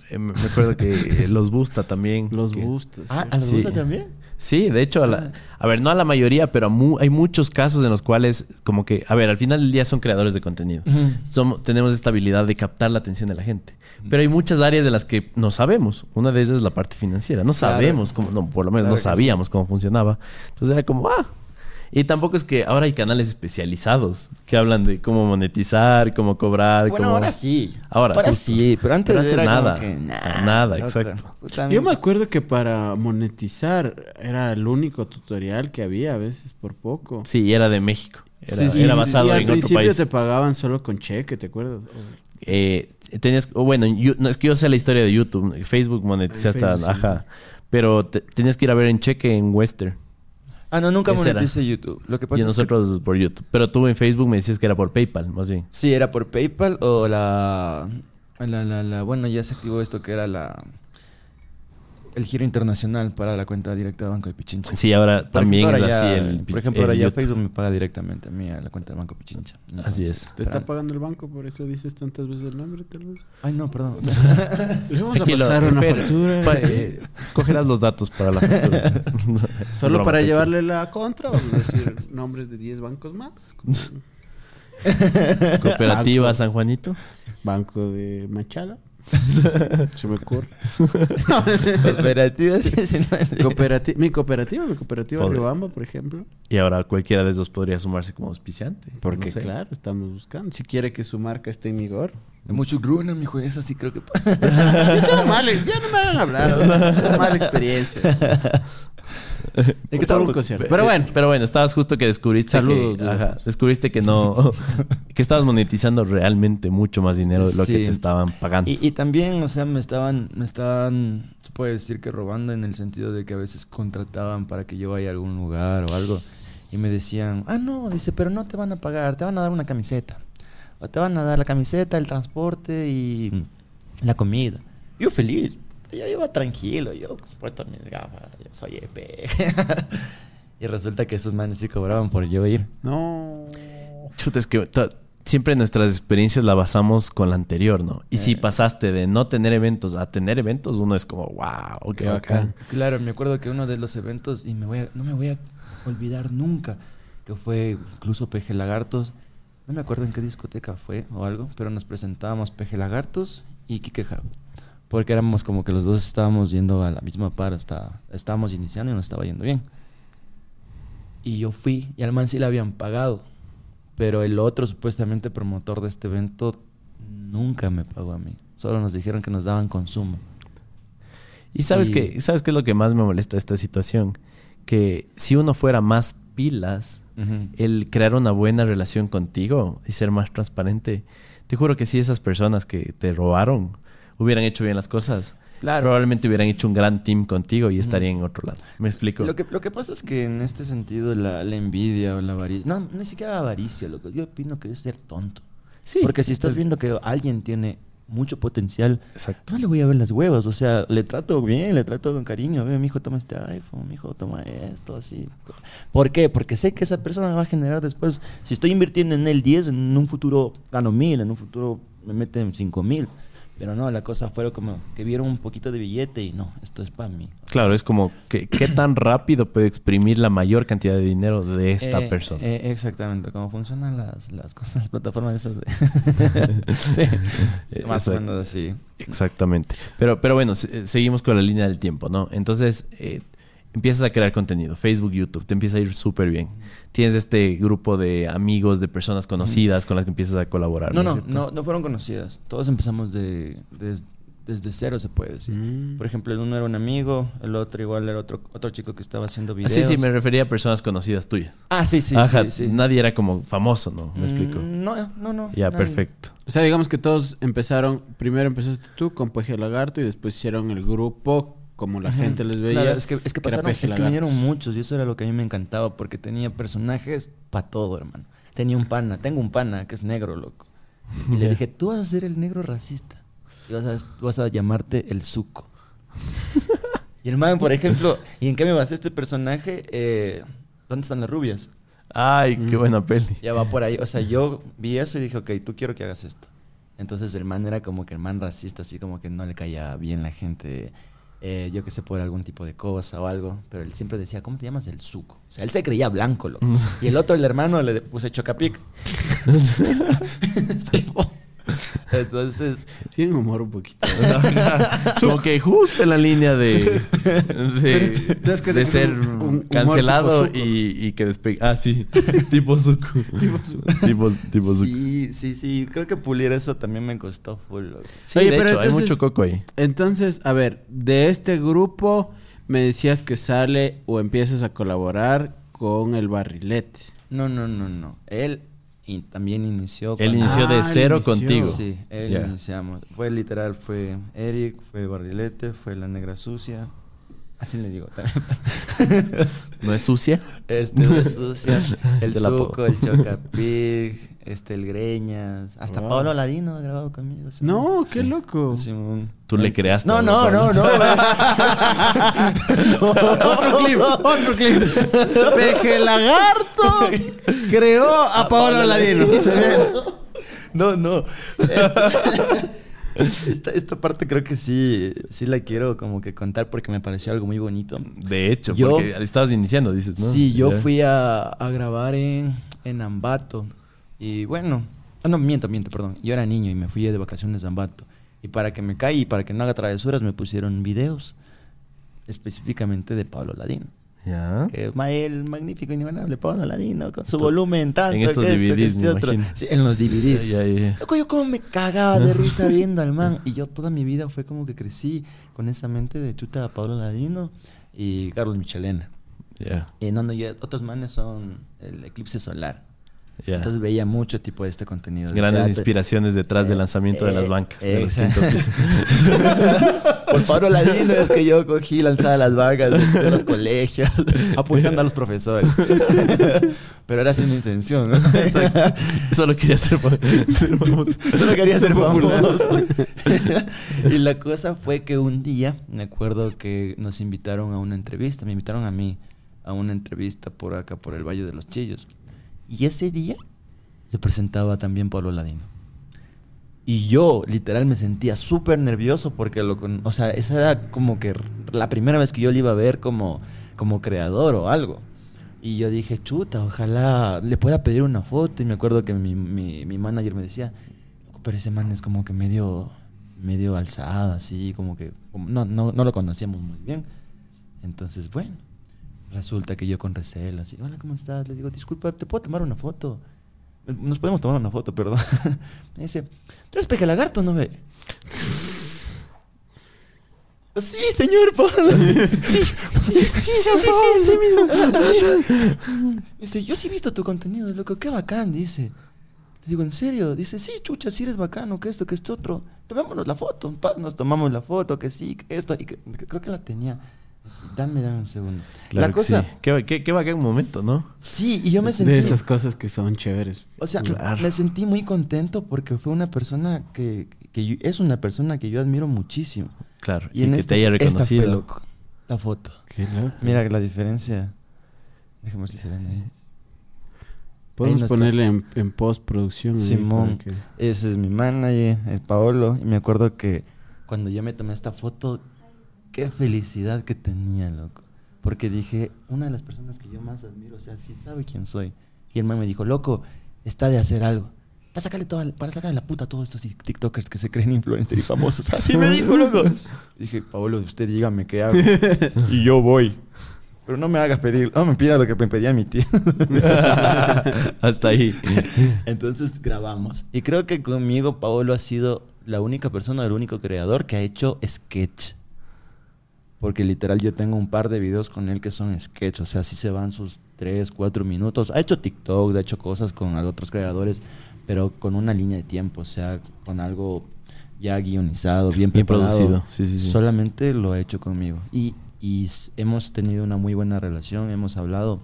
eh, me acuerdo que los Busta también. Los que- bustos. Ah, ¿cierto? ¿a los Sí. gusta también? Sí, de hecho, a, la- Ah. a ver, no a la mayoría, pero a mu- hay muchos casos en los cuales, como que, a ver, al final del día son creadores de contenido. Somos, tenemos esta habilidad de captar la atención de la gente. Pero hay muchas áreas de las que no sabemos. Una de ellas es la parte financiera. No Claro. sabemos cómo, no, por lo menos Claro no sí. sabíamos cómo funcionaba. Entonces era como, ah. Y tampoco es que ahora hay canales especializados que hablan de cómo monetizar, cómo cobrar. Bueno, cómo- ahora sí. Ahora, Ahora justo. sí, pero antes, Pero antes era como nada. que, nah, Nada, exacto. Yo me acuerdo que para monetizar era el único tutorial que había, a veces por poco. Sí, y era de México. Era, Sí, sí, era sí, basado al en otro principio país. te pagaban solo con cheque, ¿te acuerdas? Eh, tenías, o bueno, yo- no, es que yo sé la historia de YouTube. Facebook monetiza hasta, ajá. Pero te- tenías que ir a ver en cheque en Western. Ah, no, nunca moneticé YouTube. Lo que pasa Y es que- nosotros por YouTube. Pero tú en Facebook me decías que era por PayPal, más bien. Sí, era por PayPal o la, la, la, la- Bueno, ya se activó esto que era la... El giro internacional para la cuenta directa de Banco de Pichincha. Sí, ahora Por también ejemplo, es ahora así ya- el Por ejemplo, ahora ya YouTube. Facebook me paga directamente a mí a la cuenta de Banco Pichincha. Así es. Te está pagando el banco, por eso dices tantas veces el nombre, tal vez. Ay, no, perdón. (laughs) Le vamos a pasar una espera. factura. Pa- eh, cogerás los datos para la factura. (laughs) Solo Broma, para llevarle la contra, a decir nombres de 10 bancos más. (laughs) Cooperativa San Juanito. Banco de Machada. (laughs) Se me ocurre. (laughs) Cooperativa 19. Cooperati- mi cooperativa, mi cooperativa. Riobamba, por ejemplo. Y ahora cualquiera de esos podría sumarse como auspiciante. Porque, No sé. claro, estamos buscando. Si quiere que su marca esté en vigor. Mucho gruna, mijo. Esa sí creo que... (laughs) Yo tengo mal, ya no me hagan hablar. tengo mala experiencia. (laughs) Un concierto. Pero bueno, Pero bueno, estabas justo que descubriste Saludos, que, ajá, descubriste que no (laughs) que estabas monetizando realmente mucho más dinero de lo que te estaban pagando. Y, y también, o sea, me estaban, me estaban, se puede decir que robando en el sentido de que a veces contrataban para que yo vaya a algún lugar o algo y me decían, ah, no, dice, pero no te van a pagar, te van a dar una camiseta. O te van a dar la camiseta, el transporte y la comida. Yo feliz, yo iba tranquilo, yo puesto mis gafas, yo soy EP. (laughs) y resulta que esos manes sí cobraban por yo ir. no. Chuta, es que siempre nuestras experiencias la basamos con la anterior, ¿no? Y si Eh. pasaste de no tener eventos a tener eventos, uno es como, wow, qué Qué bacán. bacán. Claro, me acuerdo que uno de los eventos, y me voy a- no me voy a olvidar nunca, que fue incluso Peje Lagartos. No me acuerdo en qué discoteca fue o algo, pero nos presentábamos Peje Lagartos y Kike Hub. Porque éramos como que los dos estábamos yendo a la misma par, hasta, estábamos iniciando y nos estaba yendo bien. Y yo fui, y al man sí le habían pagado. Pero el otro supuestamente promotor de este evento nunca me pagó a mí. Solo nos dijeron que nos daban consumo. Y sabes Y- que sabes qué es lo que más me molesta de esta situación, que si uno fuera más pilas, el crear una buena relación contigo y ser más transparente, te juro que si esas personas que te robaron hubieran hecho bien las cosas, Claro. probablemente hubieran hecho un gran team contigo y estarían en otro lado. ¿Me explico? Lo que, lo que pasa es que en este sentido la, la envidia o la avaricia... No, ni siquiera avaricia, loco. Yo opino que es ser tonto. Sí, Porque si estás viendo que alguien tiene mucho potencial, Exacto. no le voy a ver las huevas. O sea, le trato bien, le trato con cariño. Ve, mi hijo toma este iPhone, mi hijo toma esto, así. ¿Por qué? Porque sé que esa persona me va a generar después... Si estoy invirtiendo en él 10, en un futuro gano mil, en un futuro me meten 5 mil. Pero no, la cosa fue como que vieron un poquito de billete y no, esto es para mí. Claro, es como que qué tan (coughs) rápido puede exprimir la mayor cantidad de dinero de esta Eh, persona. eh, exactamente, cómo funcionan las, las cosas, las plataformas esas de... (laughs) (laughs) sí, más o menos así. Exactamente. Pero, pero bueno, se- seguimos con la línea del tiempo, ¿no? Entonces, eh, empiezas a crear contenido, Facebook, YouTube, te empieza a ir súper bien. Tienes este grupo de amigos, de personas conocidas con las que empiezas a colaborar. No, no, no, no fueron conocidas. Todos empezamos de, des- desde cero, se puede decir. Mm. Por ejemplo, el uno era un amigo, el otro igual era otro, otro chico que estaba haciendo Ah, videos. Sí, sí, me refería a personas conocidas tuyas. Ah, sí, sí, Ajá, sí, sí. nadie era como famoso, ¿no? Me explico. Mm, No, no, no. Ya, nadie. perfecto. O sea, digamos que todos empezaron, primero empezaste tú con Peje Lagarto y después hicieron el grupo como la gente les veía. Claro, es que, es que pasaron, es que vinieron muchos y eso era lo que a mí me encantaba porque tenía personajes para todo, hermano. Tenía un pana, tengo un pana que es negro, loco. Y le dije, tú vas a ser el negro racista. Y vas a, vas a llamarte el suco. y el man, por ejemplo, ¿y en qué me basé este personaje? Eh, ¿Dónde están las rubias? Ay, qué Mm. buena peli. Ya va por ahí. O sea, yo vi eso y dije, ok, tú quiero que hagas esto. Entonces el man era como que el man racista, así como que no le caía bien la gente. Eh, yo que sé, por algún tipo de cosa o algo. Pero él siempre decía, ¿cómo te llamas? El suco. O sea, él se creía blanco, loco. (laughs) Y el otro, el hermano, le puse chocapic. (laughs) Entonces, Tienen humor un poquito. (laughs) Como que justo en la línea de, de, ¿Te das cuenta de que ser un- un cancelado y, y que despegue. Ah, sí. (laughs) tipo (laughs) Zuko. tipo, tipo Zuko. sí, sí, sí. Creo que pulir eso también me costó full. Sí, Oye, de pero hecho, hay entonces- mucho coco ahí. Entonces, a ver, de este grupo me decías que sale o empiezas a colaborar con el barrilete. No, no, no, no. Él y también inició. Él inició de Ah, él cero inició. contigo. Sí, él Ya. iniciamos. Fue literal, fue Eric, fue Barrilete, fue La Negra Sucia. Así le digo también. (laughs) ¿No es sucia? Este, la Sucia, (laughs) el. Zuco, el Chocapig, este, el Greñas. Hasta Wow. Pablo Ladino ha grabado conmigo. Simón. No, qué Sí. loco. Simón. Tú le creaste. No, a no, no, Pablo. no. (laughs) otro clip, otro clip. Peje Lagarto creó a Paolo Ladino. No, no. Esta, esta parte creo que sí, sí la quiero como que contar porque me pareció algo muy bonito. De hecho, Yo- porque estabas iniciando, dices, ¿no? Sí, yo Ya. fui a, a grabar en, en Ambato. Y bueno, ah, no, miento, miento, perdón. Yo era niño y me fui de vacaciones a Ambato. Y para que me caiga y para que no haga travesuras me pusieron videos específicamente de Pablo Ladino. Ya. Que es ma- el magnífico, inigualable Pablo Ladino, con su volumen tanto. en estos que DVDs, este otro. imagino. Sí, en los DVDs. Ya, ya, ya. Loco, yo como me cagaba de risa (laughs) viendo al man. Y yo toda mi vida fue como que crecí con esa mente de chuta Pablo Ladino y Carlos Michelena. Ya, Y no, no, y otros manes son el eclipse solar. Entonces veía mucho tipo de este contenido. de Grandes inspiraciones detrás del Eh, lanzamiento de las eh, bancas. de los. (laughs) Por Pablo Ladino es que yo cogí lanzada las vagas de, de los colegios, (laughs) apoyando a los profesores. (laughs) Pero era sin intención. ¿no? Exacto. Solo quería ser, ser famoso. Solo quería ser famoso. y la cosa fue que un día, me acuerdo que nos invitaron a una entrevista, me invitaron a mí a una entrevista por acá, por el Valle de los Chillos. Y ese día se presentaba también Pablo Ladino. Y yo, literal, me sentía súper nervioso porque lo con... O sea, esa era como que la primera vez que yo le iba a ver como, como creador o algo. Y yo dije, chuta, ojalá le pueda pedir una foto. Y me acuerdo que mi, mi, mi manager me decía, pero ese man es como que medio, medio alzado, así, como que... no, no, no lo conocíamos muy bien. Entonces, bueno, resulta que yo con recelo, así, hola, ¿cómo estás? Le digo, disculpa, ¿te puedo tomar una foto? Nos podemos tomar una foto, perdón. (laughs) me dice, ¿tú eres peje lagarto, no ve? (laughs) Sí, señor Pablo. (laughs) Sí, sí, sí, sí, sí, sí, sí, mismo. Dice, yo sí he visto tu contenido, loco, qué bacán, dice. Le digo, ¿en serio? Dice, sí, chucha, sí eres bacano, que esto, que esto otro. Tomémonos la foto, nos tomamos la foto, que sí, que esto, y que creo que la tenía. Dame, dame un segundo. Claro la cosa, sí. Qué, qué, qué bacán momento, ¿no? sí, y yo me sentí... De esas cosas que son chéveres. O sea, Claro. me sentí muy contento porque fue una persona que, que yo- es una persona que yo admiro muchísimo. Claro. Y, en que este- te haya esta fue, reconocido. loco, la foto. Qué loco. Mira la diferencia. Déjame ver si se ven ahí. Podemos no ponerle en, en postproducción. Simón, que- ese es mi manager, es Paolo. Y me acuerdo que cuando yo me tomé esta foto, qué felicidad que tenía, loco. Porque dije, una de las personas que yo más admiro, o sea, sí sabe quién soy. Y el man me dijo, loco, está de hacer algo. Para sacarle, toda, para sacarle la puta a todos estos TikTokers que se creen influencers y famosos. (laughs) Así me dijo, loco. (laughs) dije, Paolo, usted dígame qué hago. y yo voy. Pero no me hagas pedir, no me pida lo que me pedía mi tía. (laughs) Hasta ahí. Entonces grabamos. Y creo que conmigo Paolo ha sido la única persona, el único creador que ha hecho sketch. Porque literal yo tengo un par de videos con él que son sketch. O sea, así se van sus 3, 4 minutos. Ha hecho TikTok, ha hecho cosas con otros creadores, pero con una línea de tiempo. O sea, con algo ya guionizado, bien, Bien producido. Sí, sí, sí. Solamente lo ha hecho conmigo. Y, y hemos tenido una muy buena relación, hemos hablado.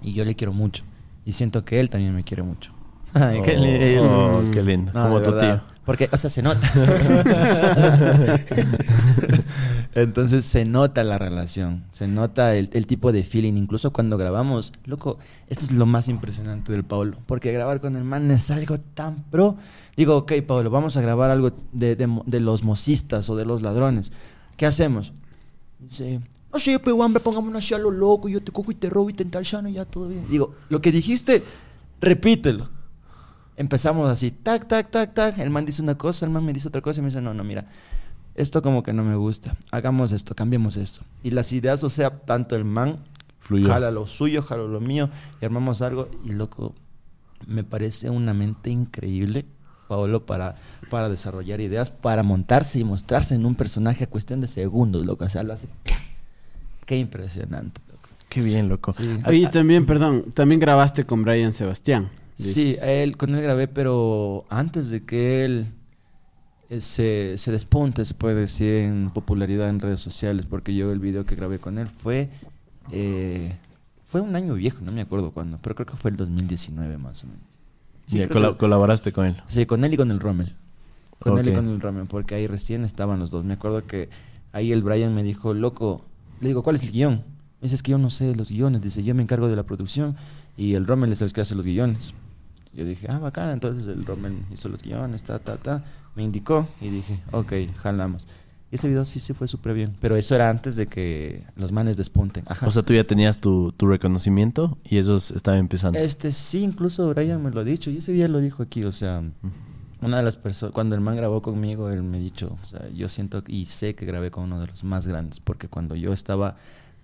Y yo le quiero mucho. Y siento que él también me quiere mucho. (laughs) Ay, qué Oh, lindo. oh, qué lindo. No, Como tu verdad. tío. Porque, o sea, se nota. (laughs) Entonces se nota la relación, se nota el, tipo de feeling. Incluso cuando grabamos, loco, esto es lo más impresionante del Paulo. Porque grabar con el man es algo tan pro. Digo, ok, Pablo, vamos a grabar algo de, de los mocistas o de los ladrones. ¿Qué hacemos? Dice, no sé, pues, hombre, pongámonos a lo loco, yo te cojo y te robo y te entalchano y ya todo bien. Digo, lo que dijiste, repítelo. Empezamos así, tac, tac, tac, tac. El man dice una cosa, el man me dice otra cosa y me dice, no, no, mira, esto como que no me gusta. Hagamos esto, cambiemos esto. Y las ideas, o sea, tanto el man Fluyó. jala lo suyo, jala lo mío y armamos algo. Y loco, me parece una mente increíble, Paolo, para, para desarrollar ideas, para montarse y mostrarse en un personaje a cuestión de segundos, loco. O sea, lo hace. Qué impresionante, loco. Qué bien, loco. Sí. Oye, también, perdón, también grabaste con Brian Sebastián. Sí, a él, con él grabé, pero antes de que él eh, se, se despunte, se puede decir, en popularidad en redes sociales, porque yo el video que grabé con él fue, eh, fue un año viejo, no me acuerdo cuándo, pero creo que fue el 2019 más o menos. Sí, que- colaboraste con él. Sí, con él y con el Rommel. Con él y con el Rommel, porque ahí recién estaban los dos. Me acuerdo que ahí el Brian me dijo, loco, le digo, ¿cuál es el guion? Me dice, es que yo no sé los guiones. Dice, yo me encargo de la producción y el Rommel es el que hace los guiones. Yo dije, ah, bacán. Entonces el Rommel hizo los guiones, ta, ta, ta. Me indicó y dije, ok, jalamos. Y ese video sí se fue súper bien. Pero eso era antes de que los manes despunten. Ajá. O sea, tú ya tenías tu, tu reconocimiento y ellos estaban empezando. Este sí, incluso Brian me lo ha dicho y ese día lo dijo aquí, o sea, una de las personas, cuando el man grabó conmigo, él me ha dicho, o sea, yo siento y sé que grabé con uno de los más grandes, porque cuando yo estaba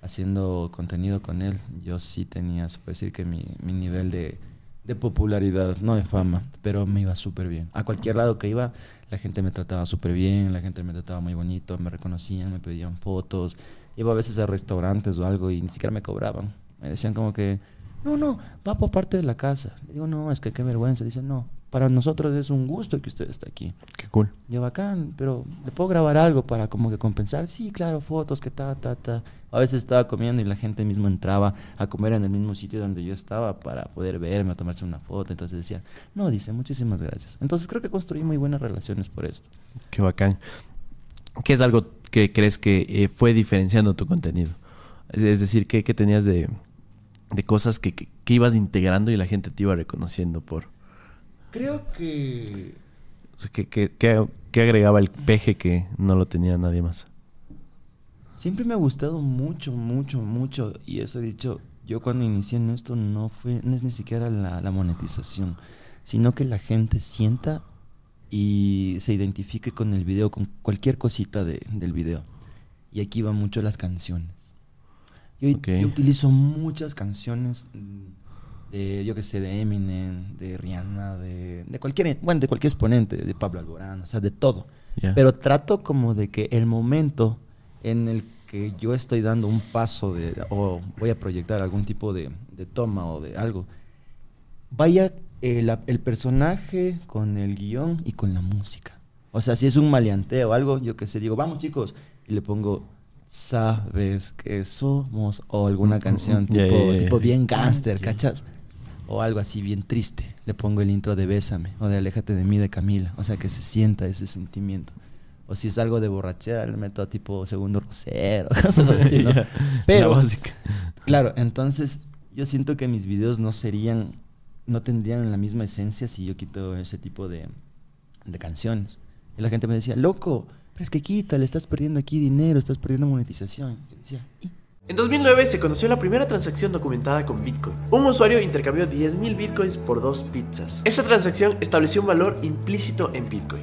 haciendo contenido con él, yo sí tenía, se puede decir que mi, mi nivel de, de popularidad, no de fama, pero me iba súper bien. A cualquier lado que iba, la gente me trataba súper bien, la gente me trataba muy bonito, me reconocían, me pedían fotos, iba a veces a restaurantes o algo y ni siquiera me cobraban. Me decían como que, no, no, va por parte de la casa. Le digo, no, es que qué vergüenza. Dice, no, para nosotros es un gusto que usted esté aquí. Qué cool. Yo, bacán, pero ¿le puedo grabar algo para como que compensar? Sí, claro, fotos, que ta, ta, ta. A veces estaba comiendo y la gente mismo entraba a comer en el mismo sitio donde yo estaba para poder verme, a tomarse una foto. Entonces decía, no, dice, muchísimas gracias. Entonces creo que construí muy buenas relaciones por esto. Qué bacán. ¿Qué es algo que crees que eh, fue diferenciando tu contenido? Es, es decir, ¿qué, qué tenías de, de cosas que, que- que ibas integrando y la gente te iba reconociendo por... Creo que O sea, ¿qué, qué- qué- qué agregaba el peje que no lo tenía nadie más? Siempre me ha gustado mucho, mucho, mucho. Y eso he dicho, yo cuando inicié en esto no fue, no es ni siquiera la, la monetización, sino que la gente sienta y se identifique con el video, con cualquier cosita de- del video. Y aquí van mucho las canciones. Yo, utilizo muchas canciones de, yo que sé, de Eminem, de Rihanna, de, de cualquier, bueno, de cualquier exponente, de Pablo Alborán, o sea, de todo. Pero trato como de que el momento en el que yo estoy dando un paso de, o voy a proyectar algún tipo de, de toma o de algo, vaya el, el personaje con el guion y con la música. O sea, si es un maleanteo o algo, yo que sé, digo, vamos chicos, y le pongo, sabes que somos, o alguna canción tipo, Ya, ya, ya, tipo ya. bien gángster, ¿cachas? O algo así bien triste. Le pongo el intro de Bésame o de Aléjate de mí de Camila. O sea, que se sienta ese sentimiento. O si es algo de borrachera, le meto a tipo segundo rosero, (laughs) cosas así, ¿no? (laughs) Pero, La básica. claro, entonces yo siento que mis videos no serían, no tendrían la misma esencia si yo quito ese tipo de, de canciones. Y la gente me decía, loco, pero es que quita, le estás perdiendo aquí dinero, estás perdiendo monetización. Decía. En 2009 se conoció la primera transacción documentada con Bitcoin. Un usuario intercambió 10.000 Bitcoins por dos pizzas. Esta transacción estableció un valor implícito en Bitcoin,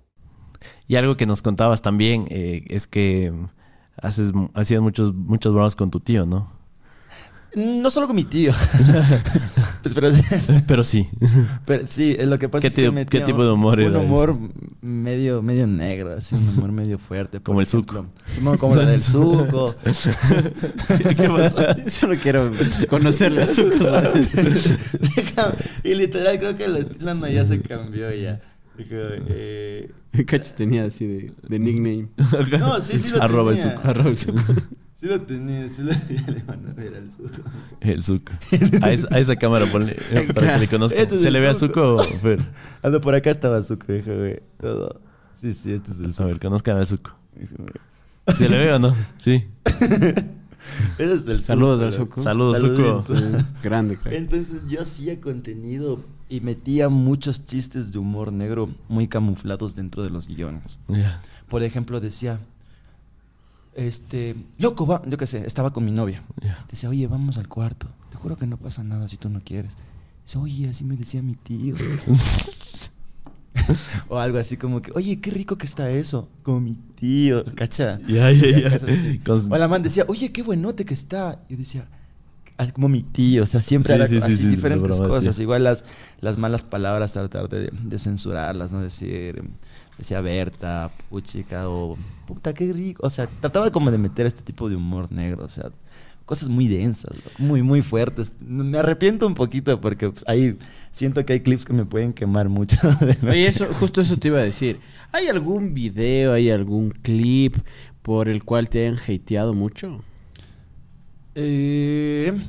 Y algo que nos contabas también eh, es que haces, hacías muchos, muchas bromas con tu tío, ¿no? No solo con mi tío. (laughs) Pues, pero, sí- Pero sí. pero sí, es lo que pasa ¿Qué es que metía qué tipo de humor Un era ese? humor medio, medio negro, así, un humor medio fuerte. Como el ejemplo. Simón, como el del suco. (laughs) ¿Qué pasó? (laughs) Yo solo quiero conocerle a su cosa. Déjame- y literal creo que el estilo ya se cambió ya. Dijo, eh, Cacho tenía así de, de nickname. (laughs) No, sí, sí lo Arroba el tenía. suco. Arroba el suco. (laughs) Sí lo tenía, sí lo tenía, le van a ver al suco. El suco. A esa, a esa cámara ponle eh, (laughs) para que le conozcan. Este es ¿Se el le ve al suco. Fer? Ando por acá estaba suco, déjame. Todo. Sí, sí, este es el A suco. ver, conozcan al suco. Déjame. ¿Se le ve o no? Sí. Ese es el Saludos suco, al ¿no? suco. Saludos, suco. Grande, creo. Entonces yo hacía contenido y metía muchos chistes de humor negro muy camuflados dentro de los guiones. Ya. Por ejemplo, decía, este, loco, va, yo qué sé, estaba con mi novia. Ya. Decía, oye, vamos al cuarto. Te juro que no pasa nada si tú no quieres. Dice, oye, así me decía mi tío. (laughs) o algo así como que, oye, qué rico que está eso. Como mi tío, ¿cacha? Con- O la man decía, oye, qué buenote que está. Yo decía, "Ah, como mi tío, o sea, siempre Sí, era sí, sí, así sí, sí, diferentes cosas. Igual las, las malas palabras, tratar de, de censurarlas, ¿no? Decir, decía Berta, puchica, o puta, qué rico. O sea, trataba como de meter este tipo de humor negro, o sea, cosas muy densas, muy, muy fuertes. Me arrepiento un poquito porque pues, ahí siento que hay clips que me pueden quemar mucho. (laughs) Oye, eso, (laughs) justo eso te iba a decir. ¿Hay algún video, hay algún clip por el cual te hayan hateado mucho? Eh,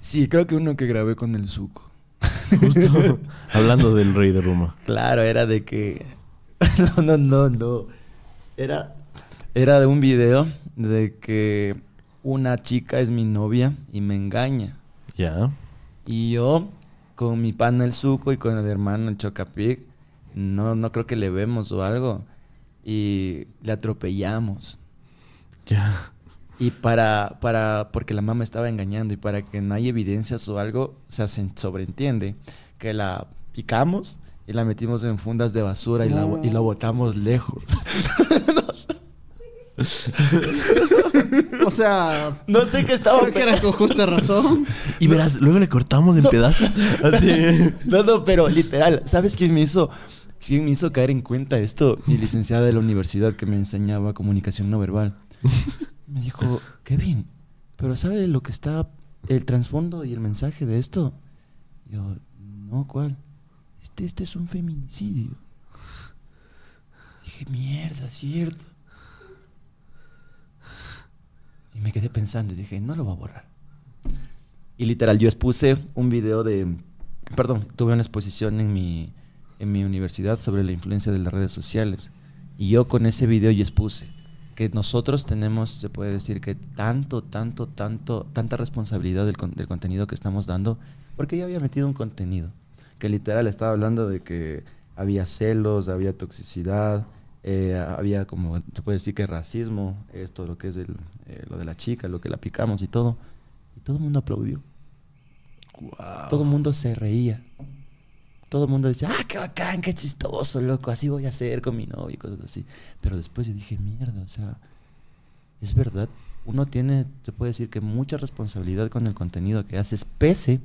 sí, creo que uno que grabé con el suco. (laughs) Justo hablando del rey de Roma. Claro, era de que. (laughs) No, no, no, no. Era, era de un video de que una chica es mi novia y me engaña. Ya. Y yo, con mi pana el suco y con el hermano el chocapic, no, no creo que le vemos o algo. Y le atropellamos. Ya. Y para, para, porque la mamá estaba engañando y para que no haya evidencias o algo, se hace- sobreentiende que la picamos y la metimos en fundas de basura y la, bo- y la botamos lejos. O sea, No sé qué estaba porque era con justa razón. Y verás, luego le cortamos en pedazos. Así. (laughs) No, no, pero literal, ¿sabes quién me hizo? ¿Quién me hizo caer en cuenta esto? Mi licenciada de la universidad que me enseñaba comunicación no verbal. Me dijo, Kevin, pero ¿sabe lo que está el trasfondo y el mensaje de esto? Yo, no, ¿cuál? Este, este es un feminicidio. Dije, mierda, cierto. Y me quedé pensando y dije, no lo voy a borrar. Y literal, yo expuse un video de... Perdón, tuve una exposición en mi, en mi universidad sobre la influencia de las redes sociales. Y yo con ese video yo expuse que nosotros tenemos, se puede decir que tanto, tanto, tanto, tanta responsabilidad del, con- del contenido que estamos dando, porque yo había metido un contenido que literal estaba hablando de que había celos, había toxicidad, eh, había como, se puede decir que racismo, esto, lo que es el, eh, lo de la chica, lo que la picamos y todo. Y todo el mundo aplaudió. Todo el mundo se reía. Todo el mundo decía, ah, qué bacán, qué chistoso, loco, así voy a hacer con mi novio y cosas así. Pero después yo dije, mierda, o sea, es verdad, uno tiene, se puede decir que mucha responsabilidad con el contenido que haces, pese,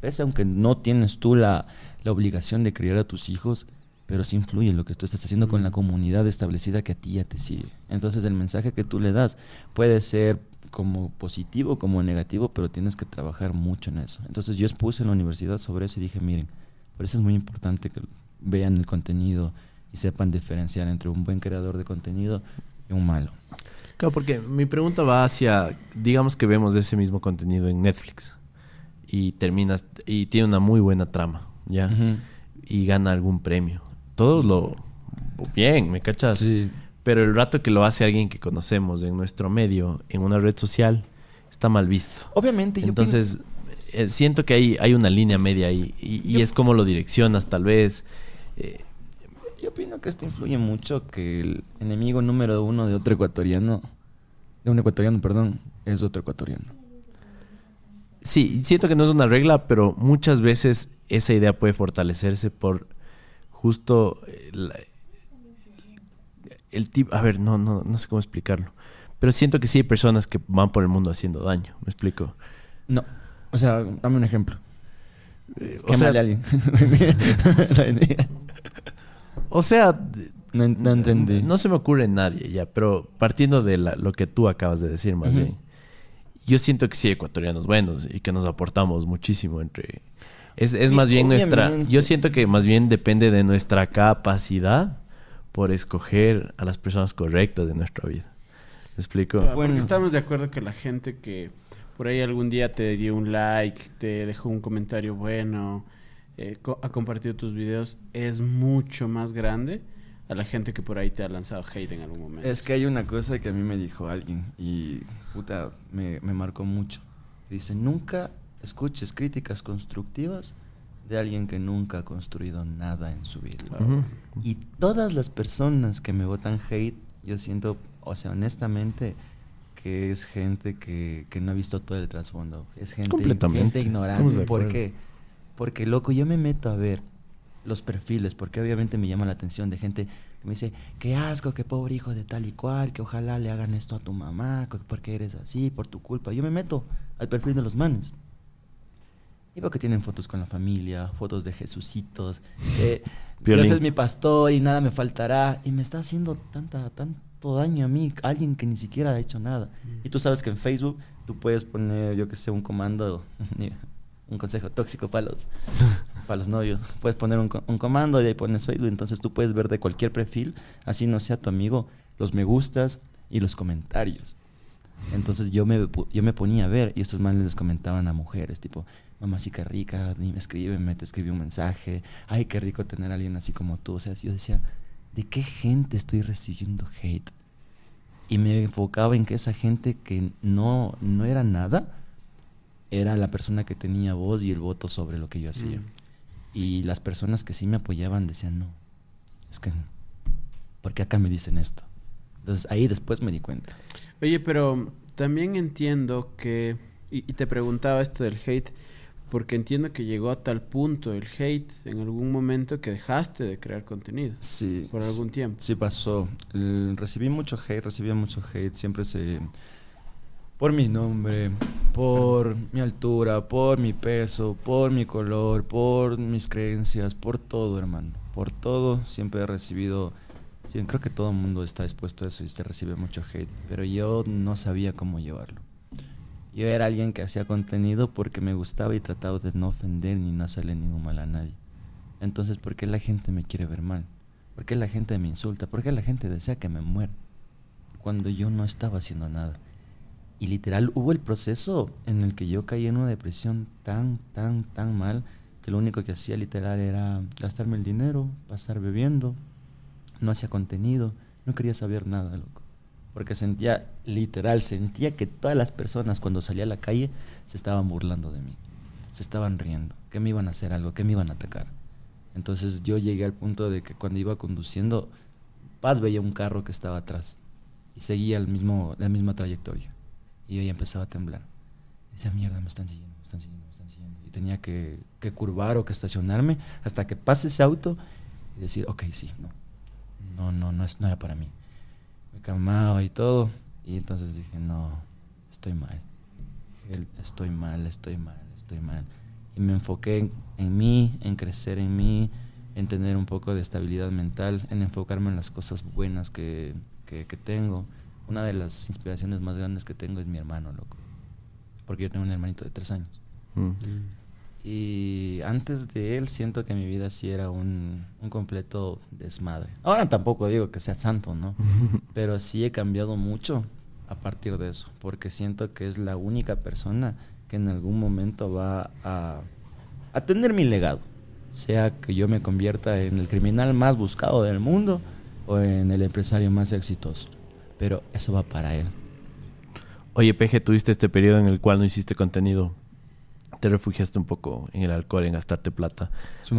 pese aunque no tienes tú la, la obligación de criar a tus hijos, pero sí influye lo que tú estás haciendo con la comunidad establecida que a ti ya te sigue. Entonces el mensaje que tú le das puede ser como positivo, como negativo, pero tienes que trabajar mucho en eso. Entonces yo expuse en la universidad sobre eso y dije, miren, por eso es muy importante que vean el contenido y sepan diferenciar entre un buen creador de contenido y un malo. Claro, porque mi pregunta va hacia, digamos que vemos ese mismo contenido en Netflix y terminas y tiene una muy buena trama, ¿ya? Y gana algún premio. Todos lo bien, ¿me cachas? Sí. Pero el rato que lo hace alguien que conocemos en nuestro medio, en una red social, está mal visto. Obviamente yo Entonces, eh, siento que hay, hay una línea media ahí y, es como lo direccionas tal vez. Eh, Yo opino que esto influye mucho que el enemigo número uno de otro ecuatoriano, de un ecuatoriano, perdón, es otro ecuatoriano. Sí, siento que no es una regla, pero muchas veces esa idea puede fortalecerse por justo eh, la- el tipo, a ver, no, no, no sé cómo explicarlo, pero siento que sí hay personas que van por el mundo haciendo daño, ¿me explico? No, O sea, dame un ejemplo. Eh, o, sea, a alguien. (laughs) o sea, no, no entendí. no se me ocurre nadie ya, pero partiendo de la- lo que tú acabas de decir más bien, yo siento que sí ecuatorianos buenos y que nos aportamos muchísimo entre... Es, más bien nuestra... Yo siento que más bien depende de nuestra capacidad por escoger a las personas correctas de nuestra vida. ¿Me explico? Bueno. Porque estamos de acuerdo que la gente que por ahí algún día te dio un like, te dejó un comentario bueno, eh, co- ha compartido tus videos, es mucho más grande a la gente que por ahí te ha lanzado hate en algún momento. Es que hay una cosa que a mí me dijo alguien y puta, me, me marcó mucho. Dice, nunca escuches críticas constructivas de alguien que nunca ha construido nada en su vida. Y todas las personas que me votan hate, yo siento, o sea, honestamente, que es gente que, que no ha visto todo el trasfondo. Es gente, ignorante. ¿Por qué? Porque, loco, yo me meto a ver los perfiles, porque obviamente me llama la atención de gente que me dice, qué asco, qué pobre hijo de tal y cual, que ojalá le hagan esto a tu mamá, porque eres así, por tu culpa. Yo me meto al perfil de los manes. Y veo que tienen fotos con la familia, fotos de Jesucitos, que Dios es mi pastor y nada me faltará. Y me está haciendo tanta, tanto daño a mí, alguien que ni siquiera ha hecho nada. Y tú sabes que en Facebook tú puedes poner, yo que sé, un comando, (laughs) un consejo tóxico para los, (laughs) para los novios. Puedes poner un, un comando y ahí pones Facebook. Entonces tú puedes ver de cualquier perfil, así no sea tu amigo, los me gustas y los comentarios. Entonces yo me, yo me ponía a ver y estos manes les comentaban a mujeres, tipo, mamacita rica, ni me escríbeme, te escribí un mensaje, ay, qué rico tener a alguien así como tú. O sea, yo decía, ¿de qué gente estoy recibiendo hate? Y me enfocaba en que esa gente que no, no era nada, era la persona que tenía voz y el voto sobre lo que yo hacía. Mm. Y las personas que sí me apoyaban decían, no, es que, ¿por qué acá me dicen esto? Entonces ahí después me di cuenta. Oye, pero también entiendo que, y, y te preguntaba esto del hate, porque entiendo que llegó a tal punto el hate en algún momento que dejaste de crear contenido Sí. por algún tiempo. Sí pasó. El- recibí mucho hate, recibí mucho hate. Siempre se... Por mi nombre, por mi altura, por mi peso, por mi color, por mis creencias, por todo, hermano. Por todo, siempre he recibido... Sí, creo que todo el mundo está expuesto a eso y se recibe mucho hate. Pero yo no sabía cómo llevarlo. Yo era alguien que hacía contenido porque me gustaba y trataba de no ofender ni no hacerle ningún mal a nadie. Entonces, ¿por qué la gente me quiere ver mal? ¿Por qué la gente me insulta? ¿Por qué la gente desea que me muera? Cuando yo no estaba haciendo nada. Y literal hubo el proceso en el que yo caí en una depresión tan, tan, tan mal que lo único que hacía literal era gastarme el dinero, pasar bebiendo, no hacía contenido, no quería saber nada, loco. Porque sentía, literal, sentía que todas las personas cuando salía a la calle se estaban burlando de mí, se estaban riendo, que me iban a hacer algo, que me iban a atacar. Entonces yo llegué al punto de que cuando iba conduciendo, Paz veía un carro que estaba atrás y seguía el mismo, la misma trayectoria. Y yo empezaba a temblar. Decía, mierda, me están siguiendo, me están siguiendo, me están siguiendo. Y tenía que, que curvar o que estacionarme hasta que pase ese auto y decir, ok, sí, no. No, no, no, es, no era para mí. Me calmaba y todo. Y entonces dije, no, estoy mal. Estoy mal, estoy mal, estoy mal. Y me enfoqué en, en mí, en crecer en mí, en tener un poco de estabilidad mental, en enfocarme en las cosas buenas que, que, que tengo. Una de las inspiraciones más grandes que tengo es mi hermano, loco. Porque yo tengo un hermanito de tres años. Mm. Y antes de él siento que mi vida sí era un, un completo desmadre. Ahora tampoco digo que sea santo, ¿no? (laughs) Pero sí he cambiado mucho a partir de eso, porque siento que es la única persona que en algún momento va a, a tener mi legado. Sea que yo me convierta en el criminal más buscado del mundo o en el empresario más exitoso. Pero eso va para él. Oye, PG, tuviste este periodo en el cual no hiciste contenido. Te refugiaste un poco en el alcohol, en gastarte plata.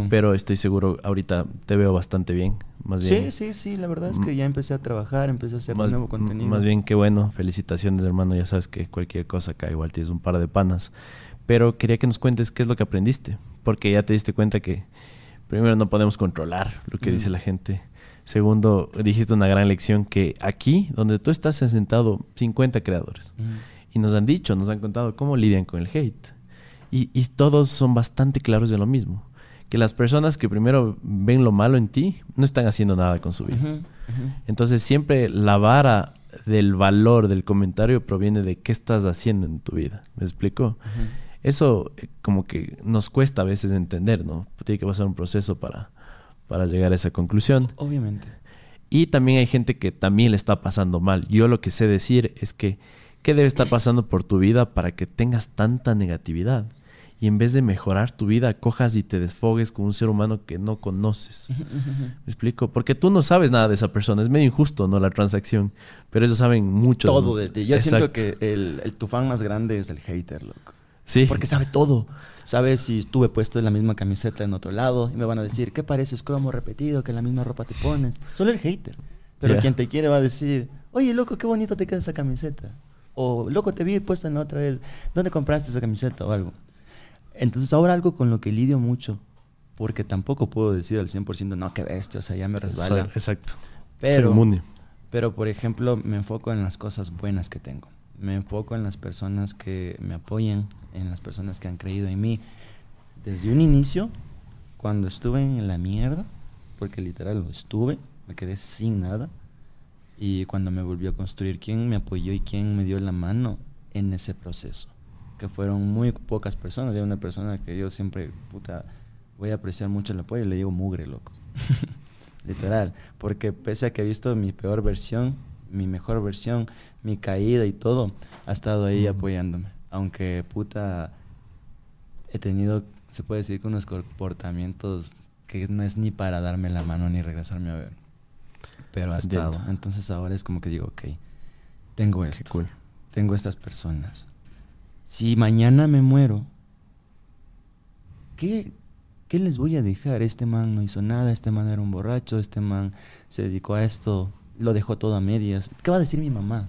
Pero estoy seguro, ahorita te veo bastante bien. Más bien, Sí, sí, sí, la verdad es que ya empecé a trabajar, empecé a hacer más, nuevo contenido. más bien qué bueno. Felicitaciones, hermano. Ya sabes que cualquier cosa acá igual tienes un par de panas. Pero quería que nos cuentes qué es lo que aprendiste. Porque ya te diste cuenta que, primero, no podemos controlar lo que Mm. dice la gente. Segundo, dijiste una gran lección que aquí, donde tú estás, se han sentado 50 creadores. Mm. Y nos han dicho, nos han contado cómo lidian con el hate. Y, y todos son bastante claros de lo mismo. Que las personas que primero ven lo malo en ti no están haciendo nada con su vida. Entonces siempre la vara del valor del comentario proviene de qué estás haciendo en tu vida. ¿Me explico? Eso eh, como que nos cuesta a veces entender, ¿no? Tiene que pasar un proceso para, para llegar a esa conclusión. Obviamente. Y también hay gente que también le está pasando mal. Yo lo que sé decir es que, ¿qué debe estar pasando por tu vida para que tengas tanta negatividad? Y en vez de mejorar tu vida, cojas y te desfogues con un ser humano que no conoces. ¿Me explico? Porque tú no sabes nada de esa persona. Es medio injusto, ¿no? La transacción. Pero ellos saben mucho. Todo de ti. Yo siento que el, el tu fan más grande es el hater, loco. Sí. Porque sabe todo. Sabe si estuve puesto la misma camiseta en otro lado y me van a decir, ¿qué pareces cromo repetido? Que la misma ropa te pones. Solo el hater. Pero Yeah. quien te quiere va a decir, oye, loco, qué bonito te queda esa camiseta. O, loco, te vi puesta en la otra vez. ¿Dónde compraste esa camiseta o algo? Entonces, ahora algo con lo que lidio mucho, porque tampoco puedo decir al 100%, no, qué bestia, o sea, ya me resbala. Exacto. Pero, pero, por ejemplo, me enfoco en las cosas buenas que tengo. Me enfoco en las personas que me apoyan, en las personas que han creído en mí. Desde un inicio, cuando estuve en la mierda, porque literal lo estuve, me quedé sin nada. Y cuando me volvió a construir, ¿quién me apoyó y quién me dio la mano en ese proceso? Que fueron muy pocas personas. Había una persona que yo siempre, puta, voy a apreciar mucho el apoyo y le digo mugre, loco. (laughs) Literal. Porque pese a que he visto mi peor versión, mi mejor versión, mi caída y todo, ha estado ahí apoyándome. Aunque, puta, he tenido, se puede decir, que unos comportamientos que no es ni para darme la mano ni regresarme a ver. Pero ha estado. Entonces ahora es como que digo, ok, tengo esto. cool. Tengo estas personas. Si mañana me muero, ¿qué, ¿qué les voy a dejar? Este man no hizo nada, este man era un borracho, este man se dedicó a esto, lo dejó todo a medias. ¿Qué va a decir mi mamá?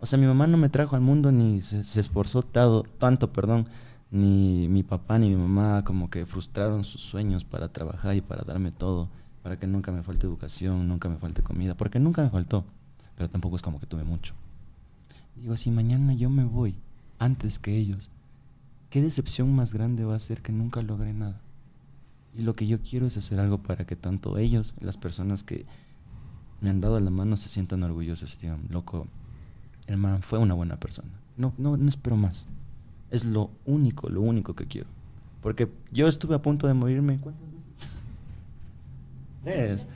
O sea, mi mamá no me trajo al mundo ni se, esforzó tado- tanto, perdón, ni mi papá ni mi mamá como que frustraron sus sueños para trabajar y para darme todo, para que nunca me falte educación, nunca me falte comida, porque nunca me faltó, pero tampoco es como que tuve mucho. Digo, si mañana yo me voy antes que ellos, ¿qué decepción más grande va a ser que nunca logré nada? Y lo que yo quiero es hacer algo para que tanto ellos, las personas que me han dado la mano, se sientan orgullosos y digan, loco, el man fue una buena persona. No, no, no espero más. Es lo único, lo único que quiero. Porque yo estuve a punto de morirme. ¿Cuántas veces? (laughs) Tres.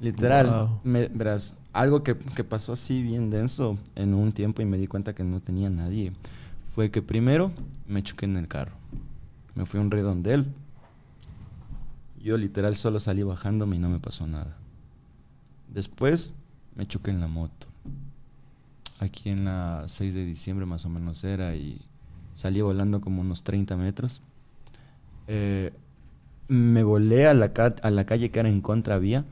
Literal. Wow. Me, verás, algo que, que pasó así bien denso en un tiempo y me di cuenta que no tenía nadie. Fue que primero me choqué en el carro. Me fui a un redondel. Yo literal solo salí bajándome y no me pasó nada. Después me choqué en la moto. Aquí en la 6 de diciembre más o menos era y salí volando como unos 30 metros. Eh, me volé a la, a la calle que era en contravía.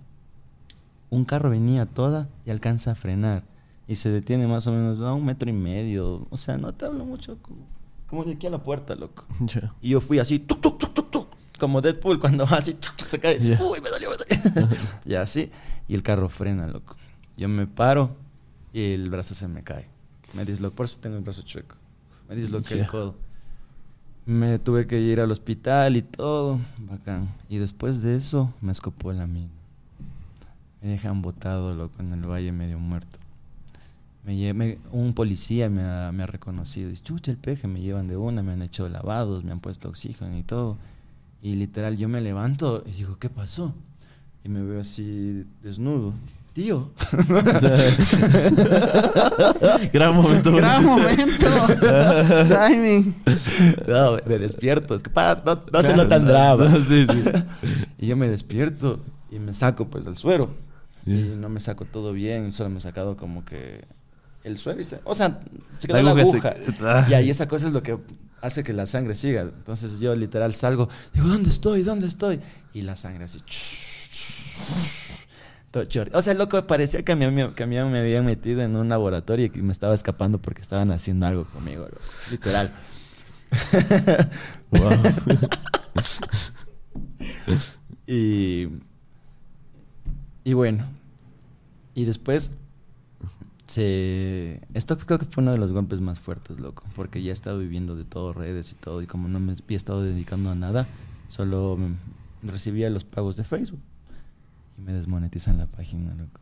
Un carro venía toda y alcanza a frenar. Y se detiene más o menos a un metro y medio. O sea, no te hablo mucho como, como de aquí a la puerta, loco. (laughs) Y yo fui así, tuc, tuc, tuc, tuc, tuc, como Deadpool cuando va así, tuc, tuc, se cae. Uy, me dolió, me dolió. (laughs) y así, y el carro frena, loco. Yo me paro y el brazo se me cae. Me disloqué, por eso tengo el brazo chueco. Me disloqué el codo. Me tuve que ir al hospital y todo, bacán. Y después de eso, me escopó la mina. Me dejan botado, loco, en el valle medio muerto. Me lle- me- un policía me ha, me ha reconocido. Dice, chucha, el peje, me llevan de una, me han hecho lavados, me han puesto oxígeno y todo. Y literal, yo me levanto y digo, ¿qué pasó? Y me veo así desnudo. Tío. (laughs) Gran momento. Gran momento. (laughs) Timing. no, me despierto. Es que pa, no, no se lo tan no, drama. no, (laughs) sí, sí. Y yo me despierto y me saco pues el suero. Y no me saco todo bien, solo me he sacado como que el suero y se, o sea, se quedó la aguja aguja. se-. Y ahí esa cosa es lo que hace que la sangre siga. Entonces yo literal salgo, digo, ¿dónde estoy? ¿Dónde estoy? Y la sangre así. O sea, loco, parecía que a, mí, que a mí me habían metido en un laboratorio y que me estaba escapando porque estaban haciendo algo conmigo, loco. literal. (laughs) Y, y bueno, y después se... Esto creo que fue uno de los golpes más fuertes, loco, porque ya he estado viviendo de todo, redes y todo, y como no me había estado dedicando a nada, solo mm, recibía los pagos de Facebook y me desmonetizan la página, loco.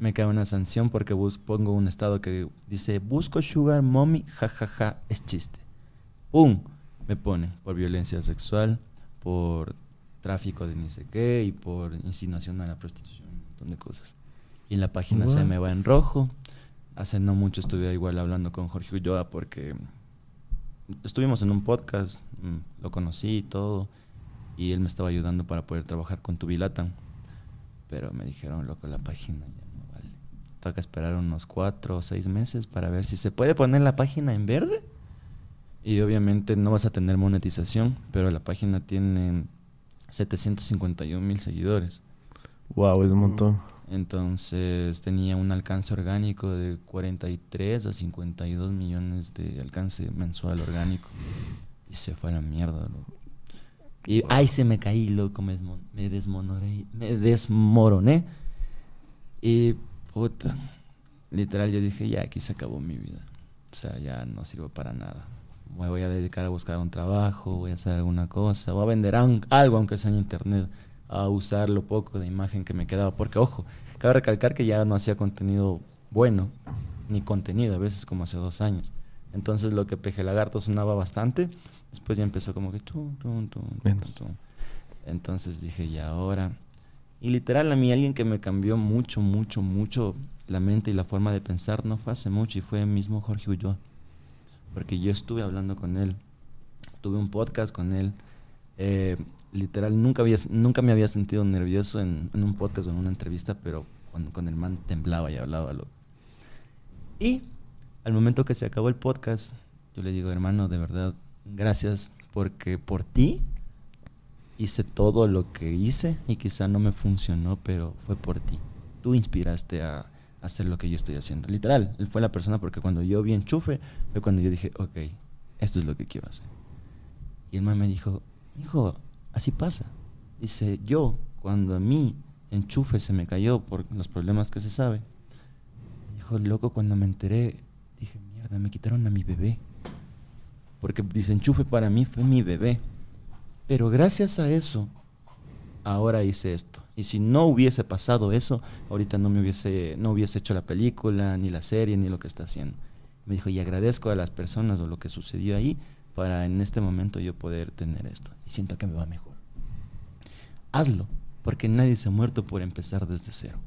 Me cae una sanción porque bus- pongo un estado que dice, busco sugar mommy, jajaja, es chiste. ¡Pum! Me pone por violencia sexual, por tráfico de ni sé qué y por insinuación a la prostitución, un montón de cosas. Y en la página se What? me va en rojo. Hace no mucho estuve igual hablando con Jorge Ulloa porque estuvimos en un podcast, mm, lo conocí y todo, y él me estaba ayudando para poder trabajar con Tubilatan. Pero me dijeron, loco, la página ya no vale. Toca esperar unos cuatro o seis meses para ver si se puede poner la página en verde. Y obviamente no vas a tener monetización, pero la página tiene 751 mil seguidores. Wow, es un montón. Entonces tenía un alcance orgánico de 43 a 52 millones de alcance mensual orgánico. Y se fue a la mierda, loco. Y ay, se me caí, loco, me, me desmonoré, me desmoroné. Y puta, literal yo dije, ya aquí se acabó mi vida. O sea, ya no sirvo para nada. Me voy a dedicar a buscar un trabajo, voy a hacer alguna cosa, voy a vender algo aunque sea en internet, a usar lo poco de imagen que me quedaba. Porque, ojo, cabe recalcar que ya no hacía contenido bueno, ni contenido, a veces como hace dos años. Entonces lo que Peje Lagarto sonaba bastante, después ya empezó como que... tum, tum. Entonces dije, y ahora... Y literal a mí alguien que me cambió mucho, mucho, mucho la mente y la forma de pensar no fue hace mucho y fue el mismo Jorge Ulloa. Porque yo estuve hablando con él, tuve un podcast con él. eh, literal, nunca, había, nunca me había sentido nervioso en, un podcast o en una entrevista, pero cuando con el man temblaba y hablaba. Loco. Y al momento que se acabó el podcast, yo le digo, hermano, de verdad, gracias porque por ti hice todo lo que hice y quizá no me funcionó, pero fue por ti. Tú inspiraste a hacer lo que yo estoy haciendo. Literal, él fue la persona porque cuando yo vi enchufe, fue cuando yo dije, ok, esto es lo que quiero hacer. Y el man me dijo, hijo, así pasa. Dice, yo, cuando a mí enchufe se me cayó por los problemas que se sabe, dijo, loco, cuando me enteré, dije, mierda, me quitaron a mi bebé. Porque dice, enchufe para mí fue mi bebé. Pero gracias a eso, ahora hice esto. Y si no hubiese pasado eso, ahorita no me hubiese, no hubiese hecho la película, ni la serie, ni lo que está haciendo. Me dijo, y agradezco a las personas o lo que sucedió ahí para en este momento yo poder tener esto. Y siento que me va mejor. Hazlo, porque nadie se ha muerto por empezar desde cero.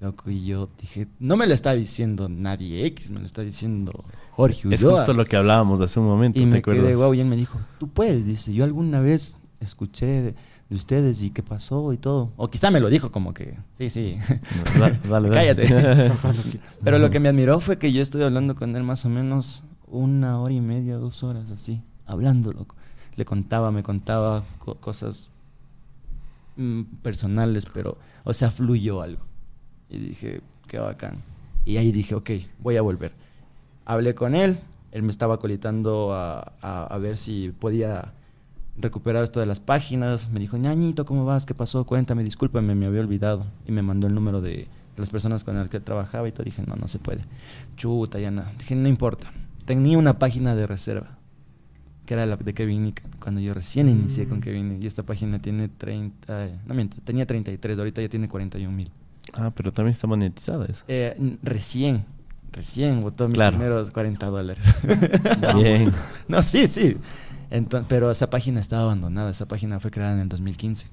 Loco, y yo dije, no me lo está diciendo nadie X, me lo está diciendo Jorge Es Ulloa. justo lo que hablábamos hace un momento, Y ¿te me quedé acuerdas? guau y él me dijo, tú puedes, dice, yo alguna vez escuché de, de ustedes y qué pasó y todo. O quizá me lo dijo como que, sí, sí. Dale, dale, (laughs) dale. Cállate. (laughs) Pero lo que me admiró fue que yo estoy hablando con él más o menos una hora y media, dos horas así, hablando, loco. Le contaba, me contaba co- cosas mm, personales, pero, o sea, fluyó algo. Y dije, qué bacán. Y ahí dije, ok, voy a volver. Hablé con él, él me estaba colitando a, a- a ver si podía recuperar esto de las páginas. Me dijo, ñañito, ¿cómo vas? ¿Qué pasó? Cuéntame, discúlpame, me había olvidado. Y me mandó el número de las personas con las que trabajaba y todo. Dije, no, no se puede. Chuta, ya no. Dije, no importa. Tenía una página de reserva, que era la de Kevin cuando yo recién inicié con Kevin Nick. Y esta página tiene 30, no miento, tenía 33, ahorita ya tiene 41 mil. Ah, pero también está monetizada esa. Eh, recién, recién votó mis Claro. primeros 40 dólares. Bien. (laughs) No, sí, sí. Enton- pero esa página estaba abandonada. Esa página fue creada en el 2015.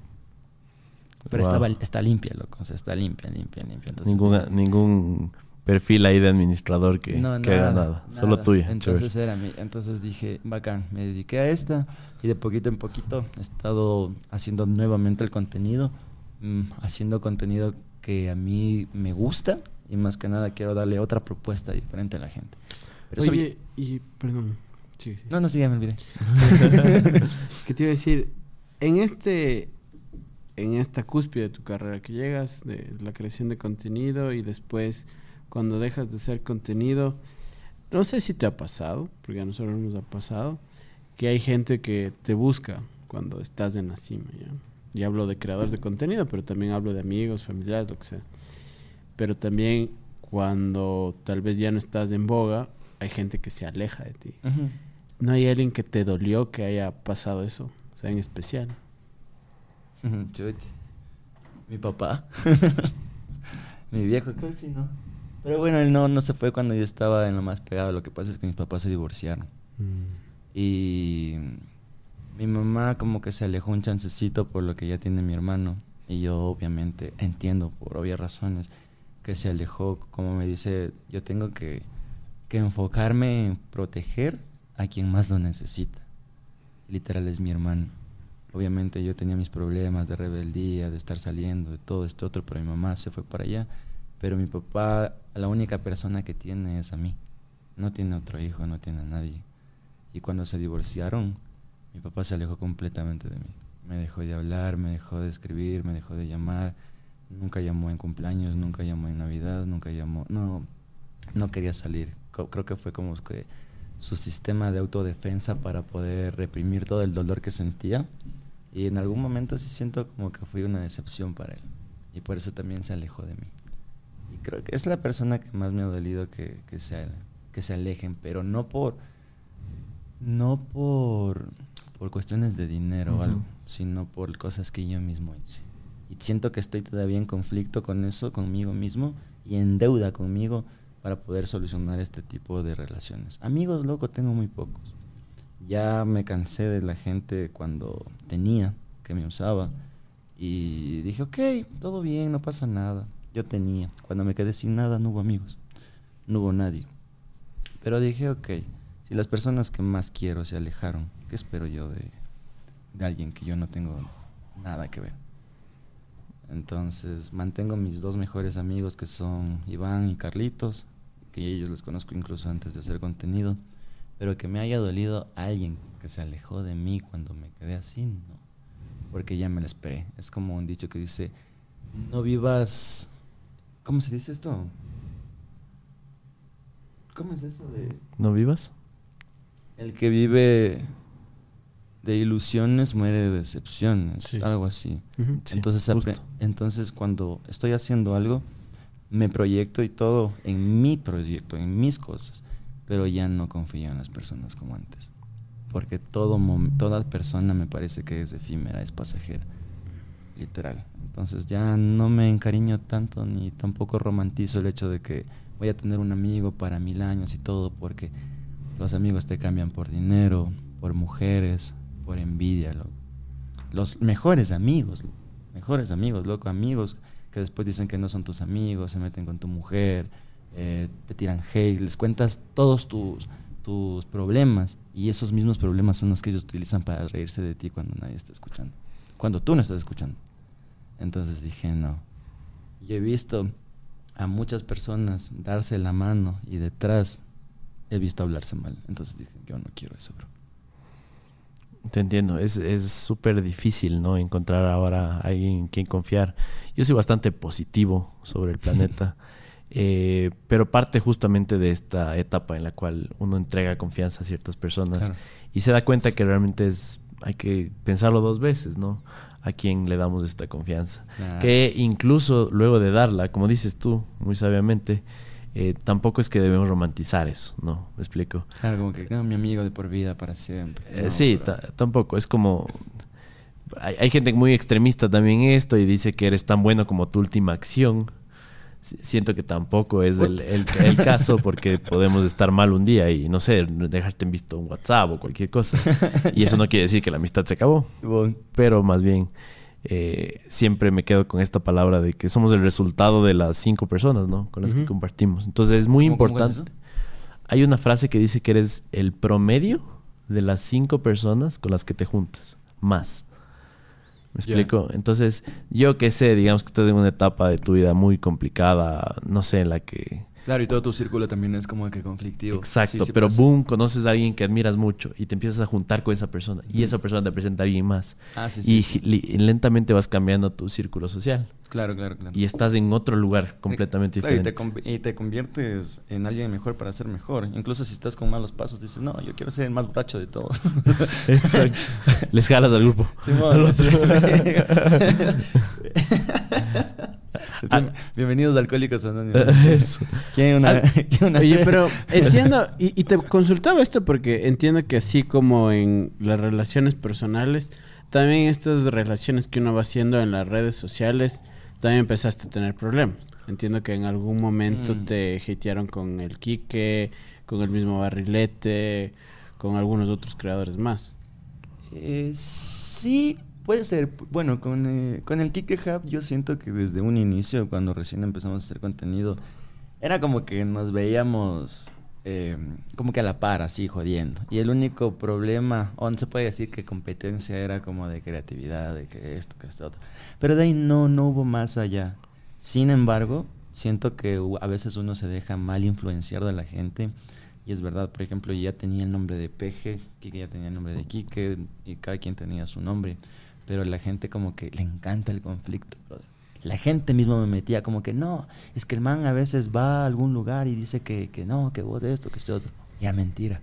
Pero Wow. estaba, está limpia, loco. O sea, está limpia, limpia, limpia. Entonces, Ninguna, ningún perfil ahí de administrador que, No, que haga nada, nada. Solo tuya. Entonces chévere. era mi, entonces dije, bacán, me dediqué a esta y de poquito en poquito he estado haciendo nuevamente el contenido, mm, haciendo contenido que a mí me gusta y más que nada quiero darle otra propuesta diferente a la gente. Pero eso- Oye, y perdón. Sí, sí. no, no, sí, ya me olvidé. (laughs) que te iba a decir, en este en esta cúspide de tu carrera que llegas de la creación de contenido y después cuando dejas de hacer contenido, no sé si te ha pasado, porque a nosotros nos ha pasado, que hay gente que te busca cuando estás en la cima, ¿ya? Y hablo de creadores de contenido, pero también hablo de amigos, familiares, lo que sea. Pero también cuando tal vez ya no estás en boga, hay gente que se aleja de ti. Ujú. ¿No hay alguien que te dolió que haya pasado eso? O sea, en especial. Mi papá. (laughs) Mi viejo, creo que sí, ¿no? Pero bueno, él no, no se fue cuando yo estaba en lo más pegado. Lo que pasa es que mis papás se divorciaron. Y mi mamá como que se alejó un chancecito por lo que ya tiene mi hermano. Y yo obviamente entiendo por obvias razones que se alejó. Como me dice, yo tengo que, que enfocarme en proteger a quien más lo necesita. Literal es mi hermano. Obviamente yo tenía mis problemas de rebeldía, de estar saliendo, de todo esto otro, pero mi mamá se fue para allá. Pero mi papá, la única persona que tiene es a mí. No tiene otro hijo, no tiene a nadie. Y cuando se divorciaron, mi papá se alejó completamente de mí. Me dejó de hablar, me dejó de escribir, me dejó de llamar. Nunca llamó en cumpleaños, nunca llamó en Navidad, nunca llamó... No, no quería salir. Creo que fue como que su sistema de autodefensa para poder reprimir todo el dolor que sentía. Y en algún momento sí siento como que fui una decepción para él. Y por eso también se alejó de mí. Y creo que es la persona que más me ha dolido que, que, se, que se alejen, pero no por no por, por cuestiones de dinero o algo, sino por cosas que yo mismo hice. Y siento que estoy todavía en conflicto con eso, conmigo mismo, y en deuda conmigo para poder solucionar este tipo de relaciones. Amigos, loco, tengo muy pocos. Ya me cansé de la gente cuando tenía, que me usaba, y dije, ok, todo bien, no pasa nada. Yo tenía. Cuando me quedé sin nada, no hubo amigos, no hubo nadie. Pero dije, ok, si las personas que más quiero se alejaron, ¿qué espero yo de, de alguien que yo no tengo nada que ver? Entonces mantengo mis dos mejores amigos que son Iván y Carlitos, que ellos los conozco incluso antes de hacer contenido, pero que me haya dolido alguien que se alejó de mí cuando me quedé así, no, porque ya me lo esperé. Es como un dicho que dice, no vivas, ¿cómo se dice esto? ¿Cómo es eso de... ¿No vivas? El que vive de ilusiones muere de decepciones, Sí. algo así. Sí, entonces, entonces cuando estoy haciendo algo, me proyecto y todo en mi proyecto, en mis cosas, pero ya no confío en las personas como antes. Porque todo toda persona me parece que es efímera, es pasajera, literal. Entonces ya no me encariño tanto ni tampoco romantizo el hecho de que voy a tener un amigo para mil años y todo, porque los amigos te cambian por dinero, por mujeres, por envidia. loco. Los mejores amigos, mejores amigos, loco, amigos que después dicen que no son tus amigos, se meten con tu mujer, eh, te tiran hate, les cuentas todos tus, tus problemas y esos mismos problemas son los que ellos utilizan para reírse de ti cuando nadie está escuchando, cuando tú no estás escuchando. Entonces dije, no. Yo he visto a muchas personas darse la mano y detrás he visto hablarse mal. Entonces dije, yo no quiero eso, bro. Te entiendo, es es súper difícil, ¿no? Encontrar ahora a alguien en quien confiar. Yo soy bastante positivo sobre el planeta, (laughs) eh, pero parte justamente de esta etapa en la cual uno entrega confianza a ciertas personas Claro. y se da cuenta que realmente es hay que pensarlo dos veces, ¿no? A quién le damos esta confianza. Que incluso luego de darla, como dices tú muy sabiamente, eh, tampoco es que debemos romantizar eso, ¿no? ¿Me explico? Claro, como que no, mi amigo de por vida para siempre. Eh, sí, tampoco. Es como. Hay, hay gente muy extremista también en esto y dice que eres tan bueno como tu última acción. Si- Siento que tampoco es el, el- el caso porque (laughs) podemos estar mal un día y no sé, dejarte en visto un WhatsApp o cualquier cosa. (laughs) Y eso no quiere decir que la amistad se acabó, pero más bien eh, siempre me quedo con esta palabra de que somos el resultado de las cinco personas, ¿no? Con las que compartimos. Entonces es muy ¿Cómo- cómo es importante. Hay una frase que dice que eres el promedio de las cinco personas con las que te juntas. Más. ¿Me explico? Entonces, yo que sé, digamos que estás en una etapa de tu vida muy complicada, no sé, en la que... Claro, y todo tu círculo también es como que conflictivo. Exacto, Sí, sí pero pasa. boom, conoces a alguien que admiras mucho y te empiezas a juntar con esa persona y esa persona te presenta a alguien más. Ah, sí, sí. Y lentamente vas cambiando tu círculo social Claro, claro, claro. y estás en otro lugar completamente Claro, y diferente. te, y te conviertes en alguien mejor para ser mejor. Incluso si estás con malos pasos, dices, no, yo quiero ser el más borracho de todos. (laughs) Exacto. Les jalas al grupo. Simón, Al otro. (laughs) (laughs) Bien- (laughs) Bienvenidos a Alcohólicos Anónimos. (laughs) ¿Quién una, Al- (laughs) quién una Oye, pero entiendo, y, y te consultaba esto porque entiendo que así como en las relaciones personales, también estas relaciones que uno va haciendo en las redes sociales, también empezaste a tener problemas. Entiendo que en algún momento Mm. te hatearon con el Quique, con el mismo Barrilete, con algunos otros creadores más. Eh, sí, puede ser. Bueno, con, eh, con el Kike Hub yo siento que desde un inicio, cuando recién empezamos a hacer contenido, era como que nos veíamos eh, como que a la par, así jodiendo. Y el único problema, o no se puede decir que competencia era como de creatividad, de que esto, que esto, otro. Pero de ahí no, no hubo más allá. Sin embargo, siento que a veces uno se deja mal influenciar de la gente. Y es verdad, por ejemplo, ya tenía el nombre de Peje, Kike ya tenía el nombre de Kike, y cada quien tenía su nombre. Pero la gente como que le encanta el conflicto. La gente mismo me metía como que no, es que el man a veces va a algún lugar y dice que, que no, que vos de esto, que esto otro. Ya mentira.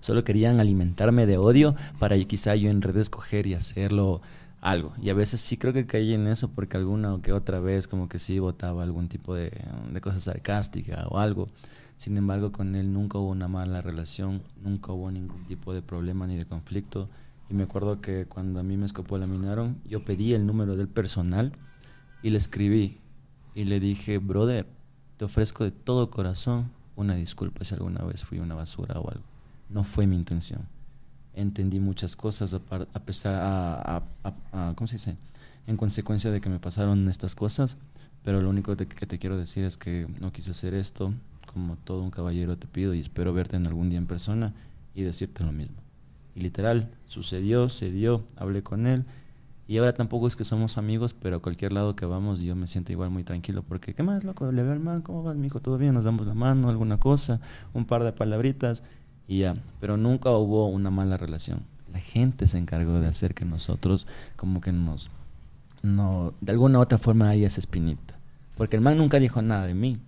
Solo querían alimentarme de odio para quizá yo en redes coger y hacerlo algo. Y a veces sí creo que caí en eso porque alguna o que otra vez como que sí votaba algún tipo de, de cosa sarcástica o algo. Sin embargo, con él nunca hubo una mala relación, nunca hubo ningún tipo de problema ni de conflicto. Y me acuerdo que cuando a mí me escopolaminaron, yo pedí el número del personal y le escribí y le dije, brother, te ofrezco de todo corazón una disculpa si alguna vez fui una basura o algo. No fue mi intención. Entendí muchas cosas a, pesar, ¿cómo se dice? En consecuencia de que me pasaron estas cosas, pero lo único que te quiero decir es que no quise hacer esto. Como todo un caballero te pido y espero verte en algún día en persona y decirte lo mismo. Literal, sucedió, se dio, hablé con él. Y ahora tampoco es que somos amigos, pero a cualquier lado que vamos yo me siento igual muy tranquilo porque, ¿qué más, loco? Le veo al man, ¿cómo vas, mijo? ¿Todo bien? Nos damos la mano, alguna cosa, un par de palabritas y ya. Pero nunca hubo una mala relación. La gente se encargó de hacer que nosotros como que nos, no, de alguna u otra forma haya esa espinita. Porque el man nunca dijo nada de mí.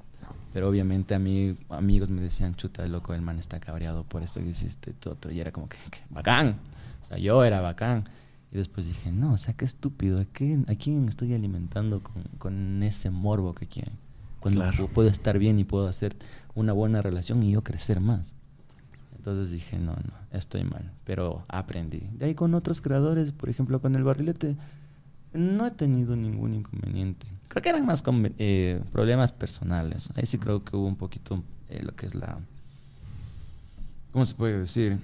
Pero obviamente a mí, amigos me decían, chuta, loco, el man está cabreado por esto que hiciste, todo otro. Y era como que, que bacán. O sea, yo era bacán. Y después dije, no, o sea, qué estúpido. ¿A quién, a quién estoy alimentando con, con ese morbo que quieren? Cuando Claro. pu- puedo estar bien y puedo hacer una buena relación y yo crecer más. Entonces dije, no, no, estoy mal. Pero aprendí. De ahí con otros creadores, por ejemplo, con el barrilete, no he tenido ningún inconveniente. Creo que eran más eh, problemas personales. Ahí sí creo que hubo un poquito eh, lo que es la... ¿Cómo se puede decir?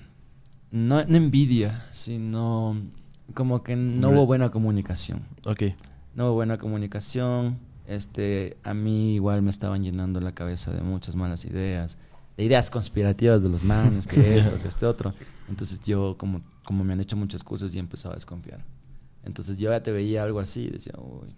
No, no envidia, sino como que no hubo buena comunicación. Ok. No hubo buena comunicación. Este, a mí igual me estaban llenando la cabeza de muchas malas ideas, de ideas conspirativas de los manes, que (laughs) esto, que este otro. Entonces yo, como, como me han hecho muchas cosas, ya empezaba a desconfiar. Entonces yo ya te veía algo así y decía, uy,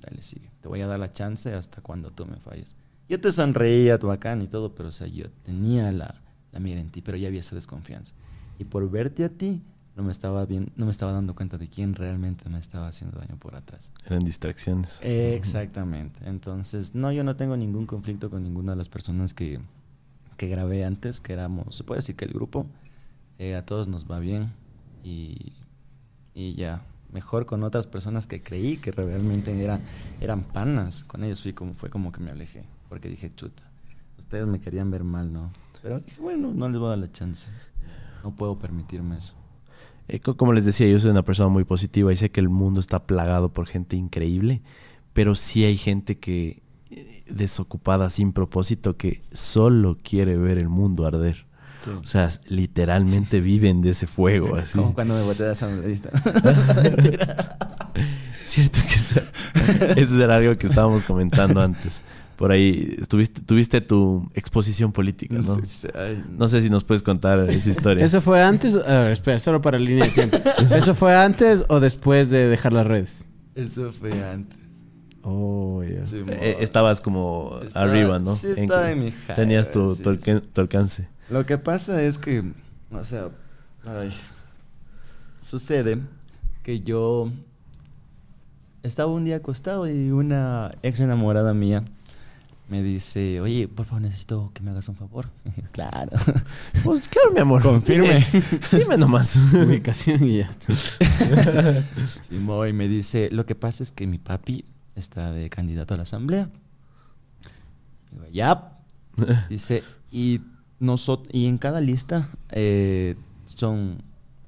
dale, sigue. Te voy a dar la chance hasta cuando tú me falles. Yo te sonreía, tu bacán y todo, pero o sea, yo tenía la, la mira en ti, pero ya había esa desconfianza. Y por verte a ti, no me estaba bien, no me estaba dando cuenta de quién realmente me estaba haciendo daño por atrás. Eran distracciones. Exactamente. Entonces, no, yo no tengo ningún conflicto con ninguna de las personas que, que grabé antes, que éramos, se puede decir que el grupo, eh, a todos nos va bien y, y ya. Mejor con otras personas que creí que realmente eran, eran panas. Con ellos fui como, fue como que me alejé, porque dije, chuta, ustedes me querían ver mal, ¿no? Pero dije, bueno, no les voy a dar la chance. No puedo permitirme eso. Eh, co- como les decía, yo soy una persona muy positiva y sé que el mundo está plagado por gente increíble, pero sí hay gente que eh, desocupada sin propósito que solo quiere ver el mundo arder. O sea, literalmente viven de ese fuego, (laughs) así. Como cuando me boté de esa lista. (laughs) Cierto que eso, eso era algo que estábamos comentando antes. Por ahí estuviste, tuviste tu exposición política, ¿no? No sé si nos puedes contar esa historia. ¿Eso fue antes? A ver, espera, solo para línea de tiempo. (laughs) ¿Eso fue antes o después de dejar las redes? Eso fue antes. Oh. Sí, Eh, estabas como Estaba- arriba, ¿no? sí, estaba en mi jale, Tenías tu, sí, tu alca- tu alcance. Lo que pasa es que, o sea, ay, sucede que yo estaba un día acostado y una ex enamorada mía me dice, oye, por favor, necesito que me hagas un favor. (laughs) Claro. Pues claro, mi amor. Confirme. Dime, dime nomás. (laughs) Ubicación y ya está. (laughs) Simón, y me dice, lo que pasa es que mi papi está de candidato a la asamblea. Digo, ya. Dice, y, nosotros, y en cada lista eh, son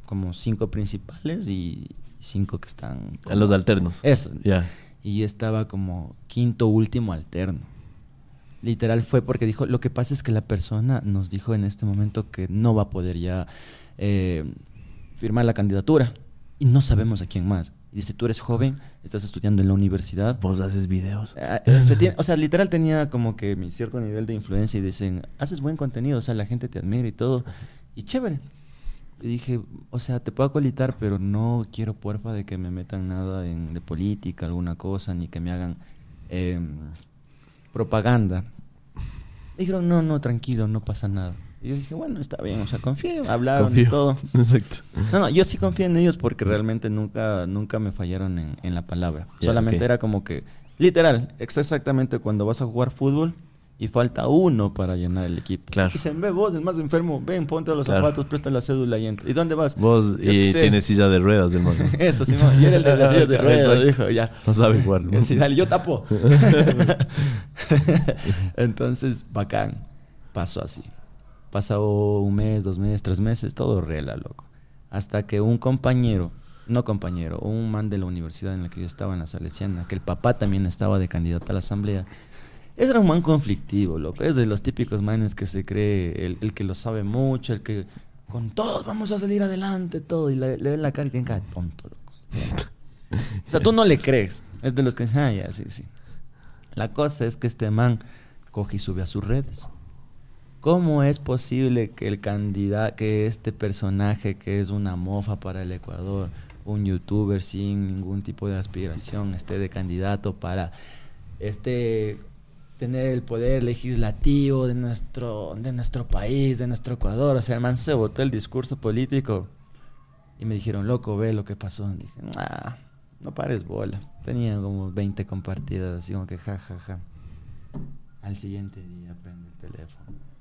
como cinco principales y cinco que están... Como- los alternos. Eso. Ya. Y yo estaba como quinto último alterno. Literal fue porque dijo, lo que pasa es que la persona nos dijo en este momento que no va a poder ya eh, firmar la candidatura y no sabemos a quién más. Y dice, tú eres joven, estás estudiando en la universidad. Vos haces videos. Ah, este (laughs) tiene- o sea, literal tenía como que mi cierto nivel de influencia y dicen, haces buen contenido, o sea, la gente te admira y todo. Y chévere. Y dije, o sea, te puedo acolitar, pero no quiero porfa de que me metan nada en, de política, alguna cosa, ni que me hagan em, propaganda. Dijeron, no, no, tranquilo, no pasa nada. Y yo dije, bueno, está bien, o sea, confío, hablaron y (laughs) todo. Exacto. No, no, yo sí confío en ellos porque realmente nunca, nunca me fallaron en, en la palabra. Solamente era como que, literal, ex- exactamente cuando vas a jugar fútbol y falta uno para llenar el equipo. Claro. Dicen, ve vos, el más enfermo, ven, ponte los Claro. zapatos, presta la cédula y entra. ¿Y dónde vas? Vos Yo y tienes silla de ruedas, hermano. (laughs) Eso, sí, y era el de la silla de (laughs) ruedas, dijo, ya. No sabe jugar. Y ¿no? así, dale, yo tapo. Entonces, bacán. Pasó así. Pasó un mes, dos meses, tres meses, todo rela, loco. Hasta que un compañero, no compañero, un man de la universidad en la que yo estaba, en la Salesiana, que el papá también estaba de candidato a la asamblea, era un man conflictivo, loco. Es de los típicos manes que se cree el, el que lo sabe mucho, el que con todos vamos a salir adelante, todo. Y le, le ven la cara y tiene cara de tonto, loco. O sea, tú no le crees. Es de los que dicen, ah, ya, sí, sí. La cosa es que este man coge y sube a sus redes. ¿Cómo es posible que el candidato, que este personaje que es una mofa para el Ecuador, un youtuber sin ningún tipo de aspiración, esté de candidato para este tener el poder legislativo de nuestro, de nuestro país, de nuestro Ecuador? O sea, el man se votó el discurso político y me dijeron, loco, ve lo que pasó. Dije, ah, no pares bola. Tenían como 20 compartidas, así como que ja, ja, ja. Al siguiente día prende el teléfono.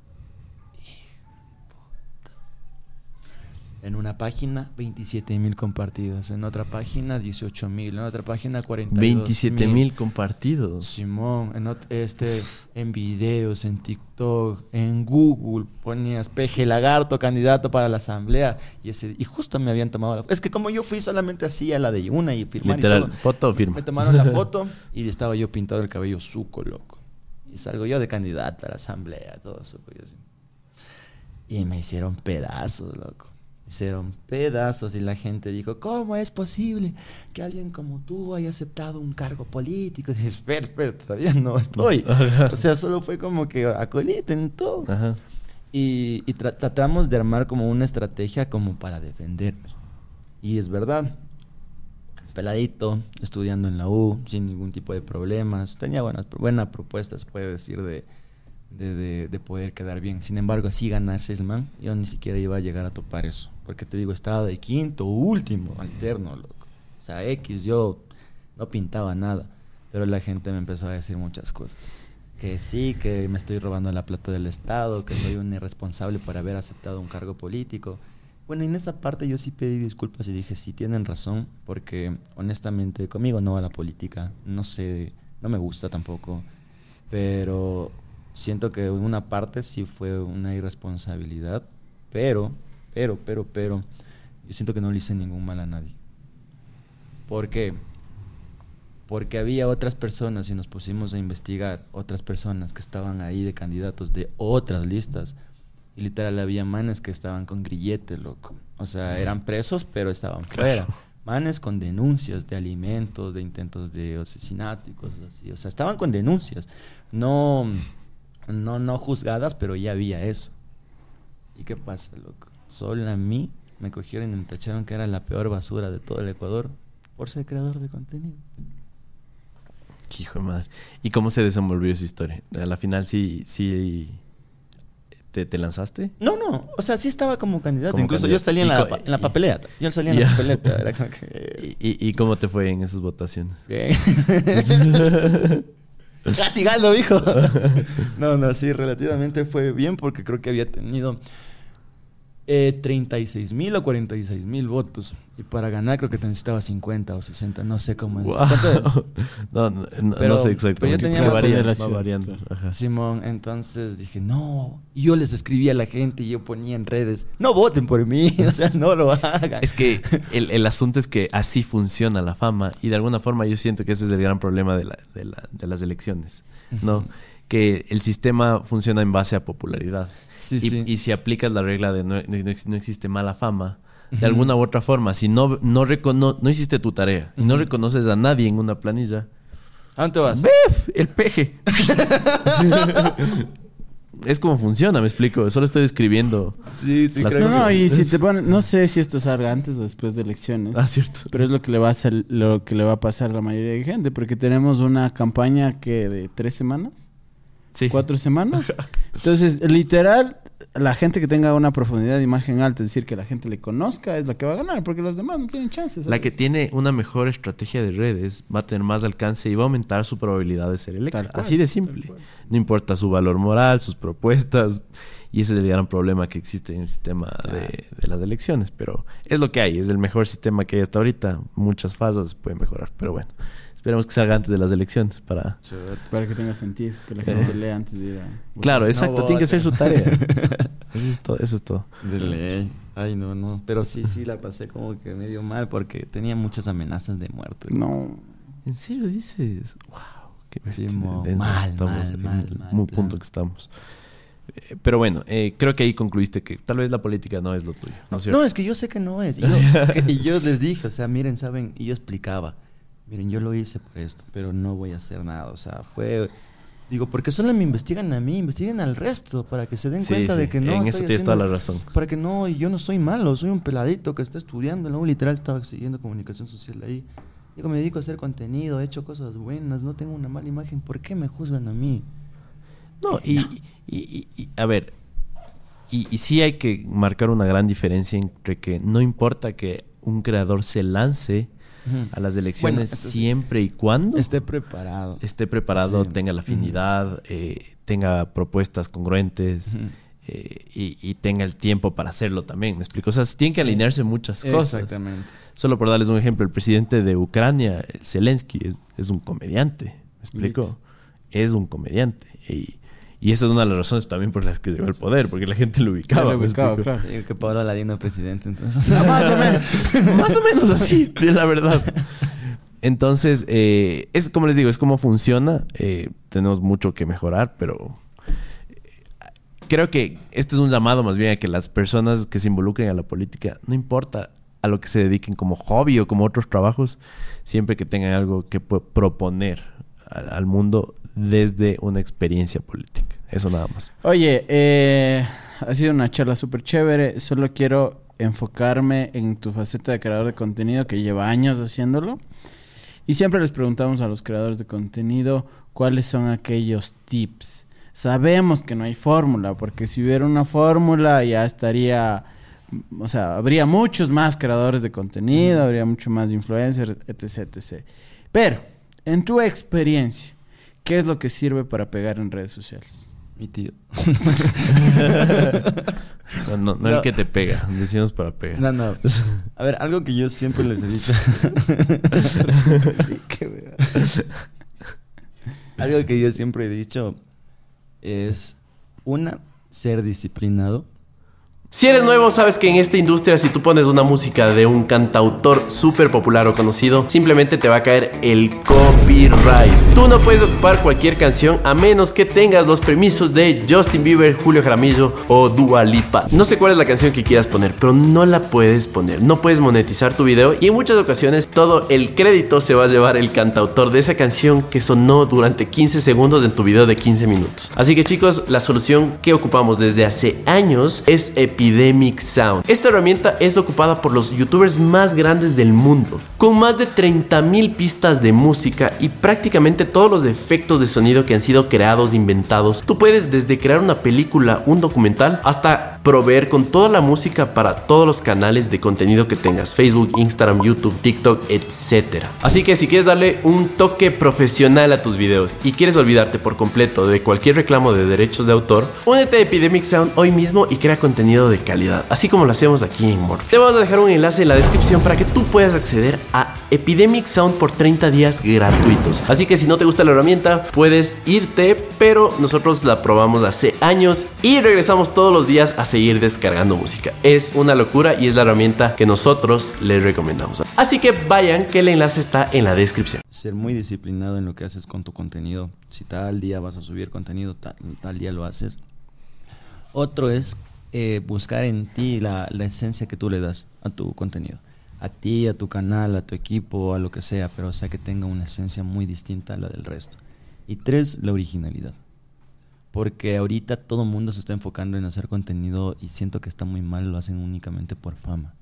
En una página, 27 mil compartidos. En otra página, 18 mil. En otra página, 42 27 mil compartidos. Simón, en, este, en videos, en TikTok, en Google, ponías peje lagarto, candidato para la asamblea. Y, ese, y justo me habían tomado la Es que como yo fui solamente así a la de una y firmar y Literal, todo, foto firma. me tomaron la (laughs) foto y estaba yo pintado el cabello suco, loco. Y salgo yo de candidato a la asamblea, todo suco. así. Y me hicieron pedazos, loco. Hicieron pedazos y la gente dijo, ¿cómo es posible que alguien como tú haya aceptado un cargo político? Y dije, espera, espera, todavía no estoy. (laughs) O sea, solo fue como que acoliten todo. Ajá. Y, y tra- tratamos de armar como una estrategia como para defendernos. Y es verdad. Peladito, estudiando en la U, sin ningún tipo de problemas. Tenía buenas, buenas propuestas, puede decir, de, de, de- de poder quedar bien. Sin embargo, así ganase el man, yo ni siquiera iba a llegar a topar eso. Porque te digo, estaba de quinto, último, alterno, loco. O sea, X, yo no pintaba nada. Pero la gente me empezó a decir muchas cosas. Que sí, que me estoy robando la plata del Estado, que soy un irresponsable por haber aceptado un cargo político. Bueno, en esa parte yo sí pedí disculpas y dije, sí, tienen razón, porque honestamente conmigo no va la política, no sé, no me gusta tampoco, pero siento que una parte sí fue una irresponsabilidad, pero, pero, pero, pero, yo siento que no le hice ningún mal a nadie. ¿Por qué? Porque había otras personas y nos pusimos a investigar otras personas que estaban ahí de candidatos de otras listas. Y literal había manes que estaban con grillete, loco. O sea, eran presos, pero estaban (laughs) fuera. Manes con denuncias de alimentos, de intentos de asesinato y cosas así. O sea, estaban con denuncias. No, no, no juzgadas, pero ya había eso. ¿Y qué pasa, loco? Solo a mí me cogieron y me tacharon que era la peor basura de todo el Ecuador por ser creador de contenido. Qué Hijo de madre. ¿Y cómo se desenvolvió esa historia? A la final sí, sí te, te lanzaste. No, no, o sea, sí estaba como candidato. Como Incluso candidato. yo salía en la, en la papeleta. Yo salía en la papeleta. Era como que... (laughs) ¿Y, y, y cómo te fue en esas votaciones? Bien. (laughs) (laughs) Casi gano, hijo. (laughs) No, no, sí, relativamente fue bien porque creo que había tenido Eh, 36 mil o 46 mil votos. Y para ganar creo que te necesitaba 50 o 60, no sé cómo es. (laughs) No, no, no Pero- sé exactamente. pero yo tenía varía, de la va ciudad, variando. Ajá. Simón, entonces dije, no. Y yo les escribía a la gente y yo ponía en redes, no voten por mí, (laughs) o sea, no lo hagan. Es que (laughs) el, el asunto es que así funciona la fama y de alguna forma yo siento que ese es el gran problema de, la- de la- de las elecciones, ¿no? Que el sistema funciona en base a popularidad. Sí, y, sí. y si aplicas la regla de no, no ex- no existe mala fama, de alguna u otra forma, si no, no, recono- no hiciste tu tarea y no reconoces a nadie en una planilla, ¿A dónde vas? ¡bef! El peje. (laughs) (laughs) es como funciona, me explico. Solo estoy describiendo. Sí, sí, Las creo No, que no, sí. y si te ponen, no sé si esto salga antes o después de elecciones. Ah, cierto. Pero es lo que le va a hacer, lo que le va a pasar a la mayoría de gente, porque tenemos una campaña que de tres semanas, Sí. cuatro semanas. (laughs) Entonces, literal, la gente que tenga una profundidad de imagen alta, es decir, que la gente le conozca, es la que va a ganar, porque los demás no tienen chances. La que tiene una mejor estrategia de redes va a tener más alcance y va a aumentar su probabilidad de ser electa. Tal cual, Así de simple. No importa su valor moral, sus propuestas. Y ese es el gran problema que existe en el sistema de, de las elecciones. Pero es lo que hay. Es el mejor sistema que hay hasta ahorita. Muchas fases se pueden mejorar. Pero bueno, esperemos que salga antes de las elecciones para... Para que tenga sentido, que la gente lea antes de ir a... Claro, exacto. No tiene que hacer su tarea. (laughs) eso es todo. Eso es todo. De ley. Ay, no, no. Pero sí, sí, la pasé como que medio mal porque tenía muchas amenazas de muerte. No. ¿En serio dices? ¡Wow! Qué. Sí, mal, Estamos mal, en mal, el mal muy plan. punto que estamos. Eh, pero bueno, eh, creo que ahí concluiste que tal vez la política no es lo tuyo, ¿no es cierto? No, es que yo sé que no es. Y yo, que- y yo les dije, o sea, miren, saben, y yo explicaba, miren, yo lo hice por esto, pero no voy a hacer nada. O sea, fue, digo, porque solo me investigan a mí, investiguen al resto para que se den Sí, cuenta sí, de que no. En eso tienes toda la razón. Para que no, y yo no soy malo, soy un peladito que está estudiando, ¿no? Literal estaba siguiendo comunicación social ahí. Digo, me dedico a hacer contenido, he hecho cosas buenas, no tengo una mala imagen, ¿por qué me juzgan a mí? No, y, y- y- y- a ver, y, y sí hay que marcar una gran diferencia entre que no importa que un creador se lance a las elecciones sí. siempre y cuando Esté preparado. esté preparado, Sí. tenga la afinidad, eh, tenga propuestas congruentes eh, y, y tenga el tiempo para hacerlo también. ¿Me explico? O sea, tienen que alinearse muchas cosas. Exactamente. Solo por darles un ejemplo, el presidente de Ucrania, Zelensky, es, es un comediante. ¿Me explico? Es un comediante. Y, y esa es una de las razones también por las que llegó al poder, porque la gente lo ubicaba. lo ¿me ubicaba, claro. Digo que Pablo Aladino presidente, entonces. más o menos, (laughs) más o menos así, de la verdad. Entonces, eh, es como les digo, es como funciona. Eh, tenemos mucho que mejorar, pero eh, creo que este es un llamado más bien a que las personas que se involucren a la política, no importa a lo que se dediquen como hobby o como otros trabajos, siempre que tengan algo que proponer al, al mundo desde una experiencia política. Eso nada más. Oye, eh, ha sido una charla súper chévere. Solo quiero enfocarme en tu faceta de creador de contenido que lleva años haciéndolo. Y siempre les preguntamos a los creadores de contenido cuáles son aquellos tips. Sabemos que no hay fórmula, porque si hubiera una fórmula ya estaría, o sea, habría muchos más creadores de contenido, habría mucho más influencers, etc, etc. Pero, en tu experiencia, ¿qué es lo que sirve para pegar en redes sociales? Mi tío. No, (laughs) no, no No. el que te pega, decimos para pegar. No, no. A ver, algo que yo siempre les he dicho. (laughs) Algo que yo siempre he dicho es una ser disciplinado. Si eres nuevo, sabes que en esta industria si tú pones una música de un cantautor súper popular o conocido, simplemente te va a caer el copyright. Tú no puedes ocupar cualquier canción a menos que tengas los permisos de Justin Bieber, Julio Jaramillo o Dua Lipa. No sé cuál es la canción que quieras poner, pero no la puedes poner. No puedes monetizar tu video y en muchas ocasiones todo el crédito se va a llevar el cantautor de esa canción que sonó durante 15 segundos en tu video de 15 minutos. Así que chicos, la solución que ocupamos desde hace años es Epidemic Sound. Esta herramienta es ocupada por los youtubers más grandes del mundo, con más de 30.000 pistas de música y prácticamente todos los efectos de sonido que han sido creados, inventados. Tú puedes desde crear una película, un documental, hasta proveer con toda la música para todos los canales de contenido que tengas, Facebook, Instagram, YouTube, TikTok, etc. Así que si quieres darle un toque profesional a tus videos y quieres olvidarte por completo de cualquier reclamo de derechos de autor, únete a Epidemic Sound hoy mismo y crea contenido de calidad, así como lo hacemos aquí en Morph. Te vamos a dejar un enlace en la descripción para que tú puedas acceder a Epidemic Sound por 30 días gratuitos. Así que si no te gusta la herramienta, puedes irte, pero nosotros la probamos hace años y regresamos todos los días a seguir descargando música. Es una locura y es la herramienta que nosotros les recomendamos. Así que vayan, que el enlace está en la descripción. Ser muy disciplinado en lo que haces con tu contenido. Si tal día vas a subir contenido, tal, día lo haces. Otro es eh, buscar en ti la, la esencia que tú le das a tu contenido. A ti, a tu canal, a tu equipo, a lo que sea, pero o sea que tenga una esencia muy distinta a la del resto. Y tres, la originalidad. Porque ahorita todo el mundo se está enfocando en hacer contenido y siento que está muy mal, lo hacen únicamente por fama.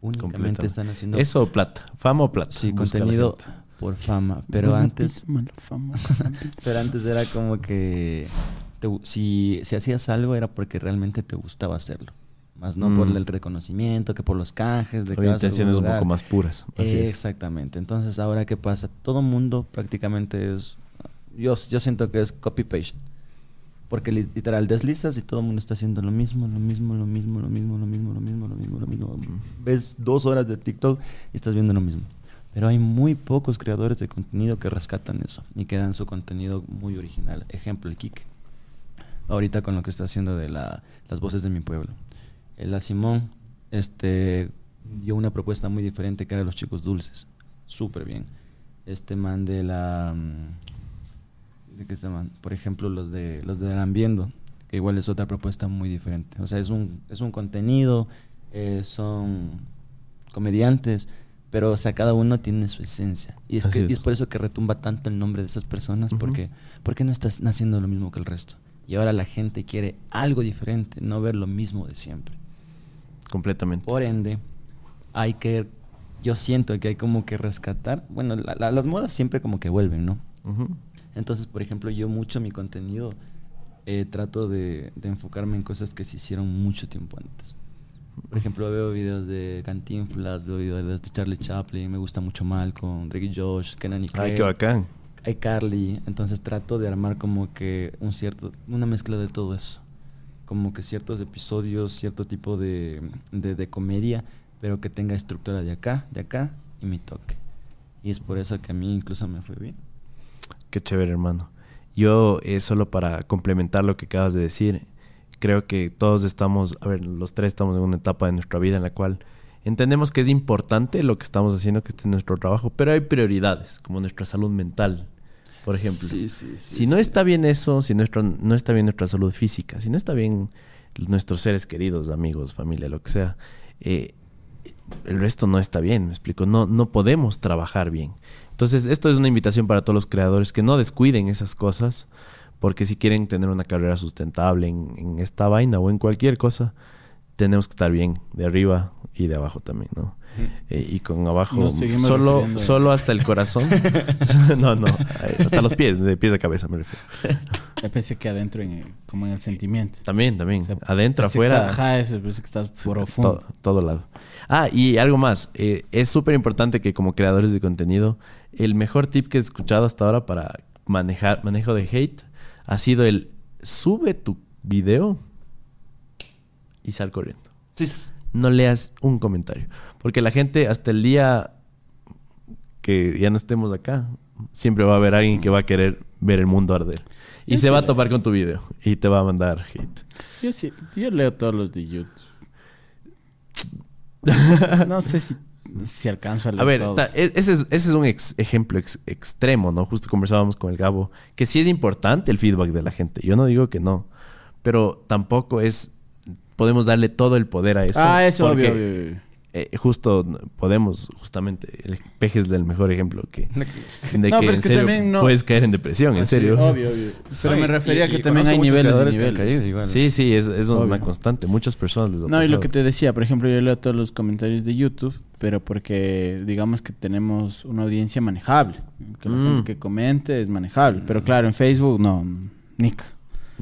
Únicamente están haciendo Eso o plata. Fama o plata. sí, Busca contenido por fama. Pero antes, (laughs) pero antes era como que te si, si hacías algo era porque realmente te gustaba hacerlo. Más no por Mm. el reconocimiento, que por los canjes, de algún intenciones un poco más puras. Así es. Exactamente. Entonces, ahora qué pasa? Todo mundo prácticamente es. Yo, yo siento que es copy-paste. Porque li- literal deslizas y todo el mundo está haciendo lo mismo, lo mismo, lo mismo, lo mismo, lo mismo, lo mismo, lo mismo, lo mismo. Ves dos horas de TikTok y estás viendo lo mismo. Pero hay muy pocos creadores de contenido que rescatan eso y que dan su contenido muy original. Ejemplo, el Kike. Ahorita con lo que está haciendo de la- las voces de mi pueblo. El Simón este, dio una propuesta muy diferente que era Los Chicos Dulces. Súper bien. Este man de la... mm, Por ejemplo, los de los de Arambiendo, que igual es otra propuesta muy diferente. O sea, es un, es un contenido, eh, son comediantes, pero o sea, cada uno tiene su esencia. Y es, que, y es. por eso que retumba tanto el nombre de esas personas, porque, porque no estás haciendo lo mismo que el resto. Y ahora la gente quiere algo diferente, no ver lo mismo de siempre. Completamente. Por ende, hay que, yo siento que hay como que rescatar, bueno, la- la- las modas siempre como que vuelven, ¿no? Ujú. Entonces, por ejemplo, yo mucho mi contenido eh, trato de, de enfocarme en cosas que se hicieron mucho tiempo antes. Por ejemplo, veo videos de Cantinflas, veo videos de Charlie Chaplin, me gusta mucho Malcolm, Drake Josh, Kenan y Ay, qué bacán. iCarly. Entonces trato de armar como que un cierto, una mezcla de todo eso. Como que ciertos episodios, cierto tipo de, de, de comedia, pero que tenga estructura de acá, de acá y mi toque. Y es por eso que a mí incluso me fue bien. Qué chévere, hermano. Yo, eh, solo para complementar lo que acabas de decir, creo que todos estamos, a ver, los tres estamos en una etapa de nuestra vida en la cual entendemos que es importante lo que estamos haciendo, que este es nuestro trabajo, pero hay prioridades, como nuestra salud mental, por ejemplo. Sí, sí, sí, si no está bien eso, si nuestro, no está bien nuestra salud física, si no está bien nuestros seres queridos, amigos, familia, lo que sea, eh, el resto no está bien, me explico, no, no podemos trabajar bien. Entonces, esto es una invitación para todos los creadores que no descuiden esas cosas, porque si quieren tener una carrera sustentable en, en esta vaina o en cualquier cosa, tenemos que estar bien, de arriba y de abajo también, ¿no? Eh, y con abajo solo, solo hasta el corazón. (laughs) (laughs) no, no, eh, hasta los pies, de pies a cabeza me refiero. Yo pensé que adentro, en el- como en el sentimiento. También, también. O sea, Adentro, Pensé que afuera. está- Ajá, eso, parece que estás profundo. Todo, todo lado. Ah, y algo más. eh, es súper importante que como creadores de contenido, el mejor tip que he escuchado hasta ahora para manejar manejo de hate ha sido el sube tu video y sal corriendo. Sí, sí. No leas un comentario. Porque la gente hasta el día que ya no estemos acá, siempre va a haber alguien que va a querer ver el mundo arder. Y Yo se sí va a leo. topar con tu video y te va a mandar hate. Yo sí, yo leo todos los de YouTube. (laughs) No sé si, si alcanzo a leer A ver, todos. ta- e- ese es, ese es un ex- ejemplo ex- extremo, ¿no? Justo conversábamos con el Gabo, que sí es importante el feedback de la gente. Yo no digo que no, pero tampoco es, podemos darle todo el poder a eso. ah, eso, porque, obvio, obvio, obvio. eh, justo podemos, justamente, el peje es el mejor ejemplo que, (laughs) de No, que pero en es que serio también no- puedes caer en depresión, en Ah, sí, serio. Obvio, obvio. Pero me refería y- que y también hay niveles han niveles. caído igual. Sí, sí, es, es una constante. Muchas personas les ha No, y lo que te decía, por ejemplo, yo leo todos los comentarios de YouTube, pero porque digamos que tenemos una audiencia manejable. Que la Mm. gente que comente es manejable. Pero claro, en Facebook no, Nick.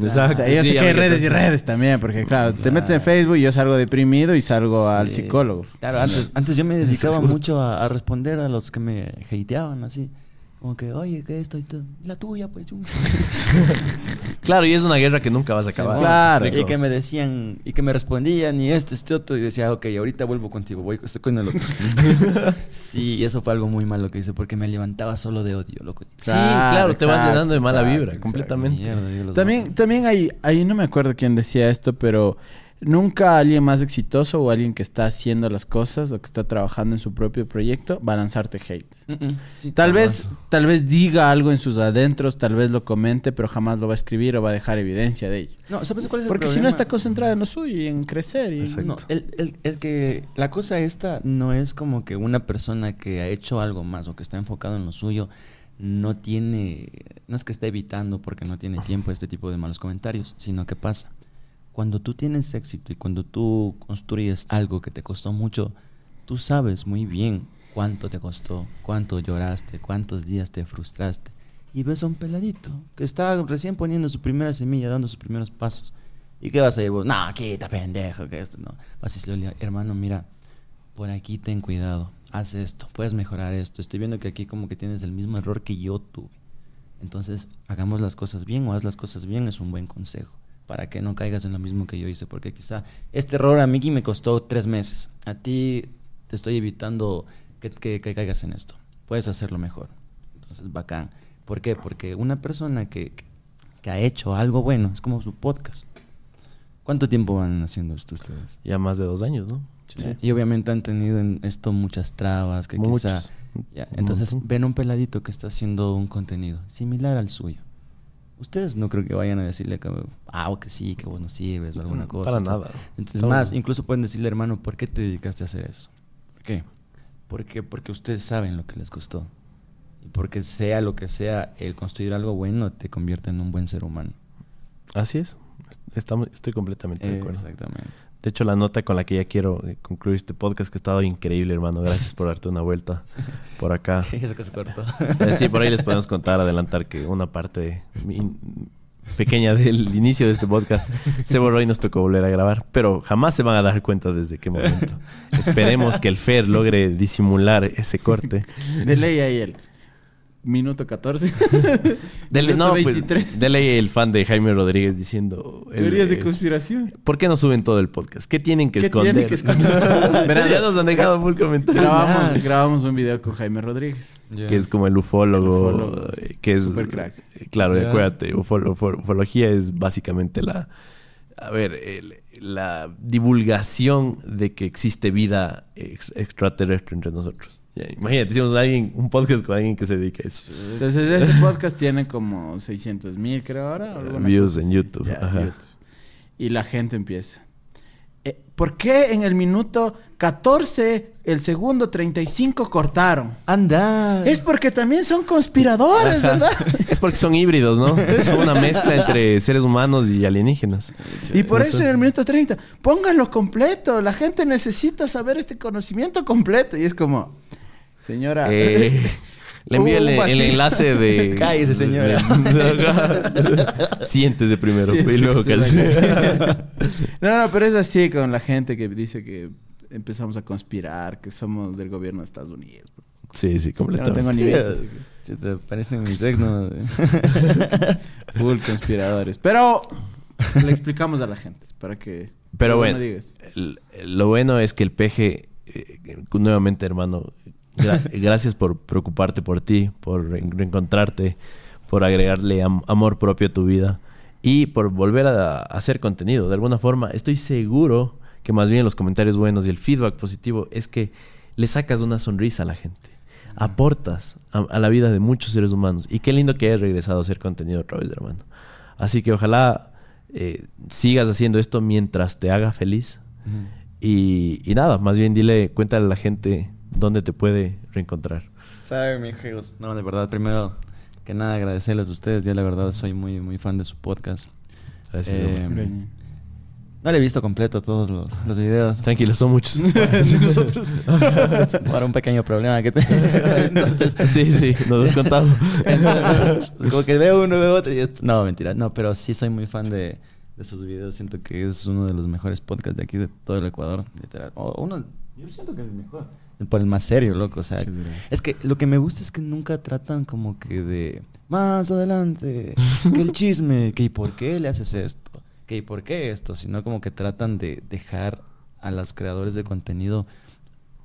Exacto. O sea, yo Sí, sé que hay redes y redes también, porque claro, te metes en Facebook y yo salgo deprimido y salgo al psicólogo. Claro, antes, antes yo me (laughs) dedicaba mucho a, a responder a los que me hateaban así. Como que, oye, que esto y todo. La tuya, pues. yo". (laughs) Claro, y es una guerra que nunca vas a acabar. Claro. ¿me Y que me decían, y que me respondían, y esto, este otro, y decía, ok, ahorita vuelvo contigo, voy estoy con el otro. (laughs) sí, eso fue algo muy malo que hice, porque me levantaba solo de odio, loco. Sí, claro, te vas llenando de mala exacto, vibra, exacto. completamente. Mierda, También, también hay, ahí no me acuerdo quién decía esto, pero nunca alguien más exitoso o alguien que está haciendo las cosas o que está trabajando en su propio proyecto va a lanzarte hate. Mm, mm, sí, Tal vez, tal vez diga algo en sus adentros, tal vez lo comente, pero jamás lo va a escribir o va a dejar evidencia de ello. No, ¿sabes cuál es el Porque si no está concentrado en lo suyo y en crecer. Y... Exacto. No, el, el- el que la cosa esta no es como que una persona que ha hecho algo más o que está enfocado en lo suyo no tiene, no es que esté evitando porque no tiene tiempo este tipo de malos comentarios, sino que pasa. Cuando tú tienes éxito y cuando tú construyes algo que te costó mucho, tú sabes muy bien cuánto te costó, cuánto lloraste, cuántos días te frustraste. Y ves a un peladito que está recién poniendo su primera semilla, dando sus primeros pasos. ¿Y qué vas a ir vos? No, quita, pendejo, que esto no. Vas a decirle, hermano, mira, por aquí ten cuidado, haz esto, puedes mejorar esto. Estoy viendo que aquí como que tienes el mismo error que yo tuve. Entonces, hagamos las cosas bien o haz las cosas bien es un buen consejo para que no caigas en lo mismo que yo hice, porque quizá este error a mí me costó tres meses. A ti te estoy evitando que, que- que caigas en esto. Puedes hacerlo mejor. Entonces, bacán. ¿Por qué? Porque una persona que, que ha hecho algo bueno, es como su podcast. ¿Cuánto tiempo van haciendo esto ustedes? Ya más de dos años, ¿no? Y obviamente han tenido en esto muchas trabas que Muchos. quizá... Ya, entonces ven un peladito que está haciendo un contenido similar al suyo. Ustedes no creo que vayan a decirle que, ah, o que sí, que vos no sirves o alguna Mm, cosa. para nada. Entonces, más, incluso pueden decirle, hermano, ¿por qué te dedicaste a hacer eso? ¿Por qué? ¿Por qué? Porque ustedes saben lo que les costó. Y porque sea lo que sea, el construir algo bueno te convierte en un buen ser humano. Así es. Estamos, estoy completamente de acuerdo. Exactamente. De hecho, la nota con la que ya quiero eh, concluir este podcast que ha estado increíble, hermano. Gracias por darte una vuelta por acá. (laughs) Eso que se cortó. Eh, Sí, por ahí les podemos contar, adelantar que una parte pequeña del inicio de este podcast se borró y nos tocó volver a grabar. Pero jamás se van a dar cuenta desde qué momento. Esperemos que el Fer logre disimular ese corte. De ley ahí el minuto 14. (laughs) Dele, Minuto no, pues, 23. dele el fan de Jaime Rodríguez diciendo... el- Teorías de eh, conspiración. ¿Por qué no suben todo el podcast? ¿Qué tienen que ¿Qué esconder? tienen que esconder? (laughs) Verán, ya nos han dejado full comentarios. Grabamos, (laughs) grabamos un video con Jaime Rodríguez. Que es como el ufólogo, El ufólogo, que es... super crack. Claro, Ya. acuérdate, ufo- ufo- ufología es básicamente la... A ver, el- la divulgación de que existe vida ex- extraterrestre entre nosotros. Imagínate, hicimos alguien, un podcast con alguien que se dedica a eso. Entonces, este podcast tiene como 600 mil, creo ahora. Views cosa en. YouTube, Ya, ajá. YouTube. Y la gente empieza. Eh, ¿Por qué en el minuto 14, el segundo 35 cortaron? Anda. Es porque también son conspiradores, Ajá. ¿verdad? Es porque son híbridos, ¿no? Son una mezcla entre seres humanos y alienígenas. Y por No eso sé. en el minuto 30, pónganlo completo. La gente necesita saber este conocimiento completo. Y es como, señora. Eh, (laughs) le envío el, enlace de. (laughs) Cállese, señora. de- (laughs) Siéntese primero y luego no, no, pero es así con la gente que dice que empezamos a conspirar, que somos del gobierno de Estados Unidos. Sí, sí, Yo no completamente. tengo ni Sí, idea. que- Te parecen mis ex, ¿no? Full conspiradores. Pero le explicamos a la gente para que. Pero no bueno, digas. lo bueno es que el peje, eh, nuevamente hermano, gra- gracias por preocuparte por ti, por re- reencontrarte, por agregarle am- amor propio a tu vida y por volver a, a hacer contenido. De alguna forma, estoy seguro que más bien los comentarios buenos y el feedback positivo es que le sacas una sonrisa a la gente. Aportas a, a la vida de muchos seres humanos. Y qué lindo que hayas regresado a hacer contenido otra vez, hermano. Así que ojalá eh, sigas haciendo esto mientras te haga feliz. Y, y nada, más bien dile, cuéntale a la gente dónde te puede reencontrar. Saben, mis hijos. No, de verdad, primero que nada agradecerles a ustedes. Yo la verdad soy muy, muy fan de su podcast. Gracias, Eh, hermano. No le he visto completo todos los, los videos. Tranquilo, son muchos. (laughs) nosotros. (laughs) Por un pequeño problema que te... (laughs) Entonces, sí, sí, nos has contado. como que veo uno, veo otro y... No, mentira. No, pero sí soy muy fan de, de sus videos. Siento que es uno de los mejores podcasts de aquí de todo el Ecuador, literal. O uno... Yo siento que es el mejor. Por el más serio, loco. O sea, es que lo que me gusta es que nunca tratan como que de... Más adelante, que el chisme, que y por qué le haces esto, que y por qué esto, sino como que tratan de dejar a los creadores de contenido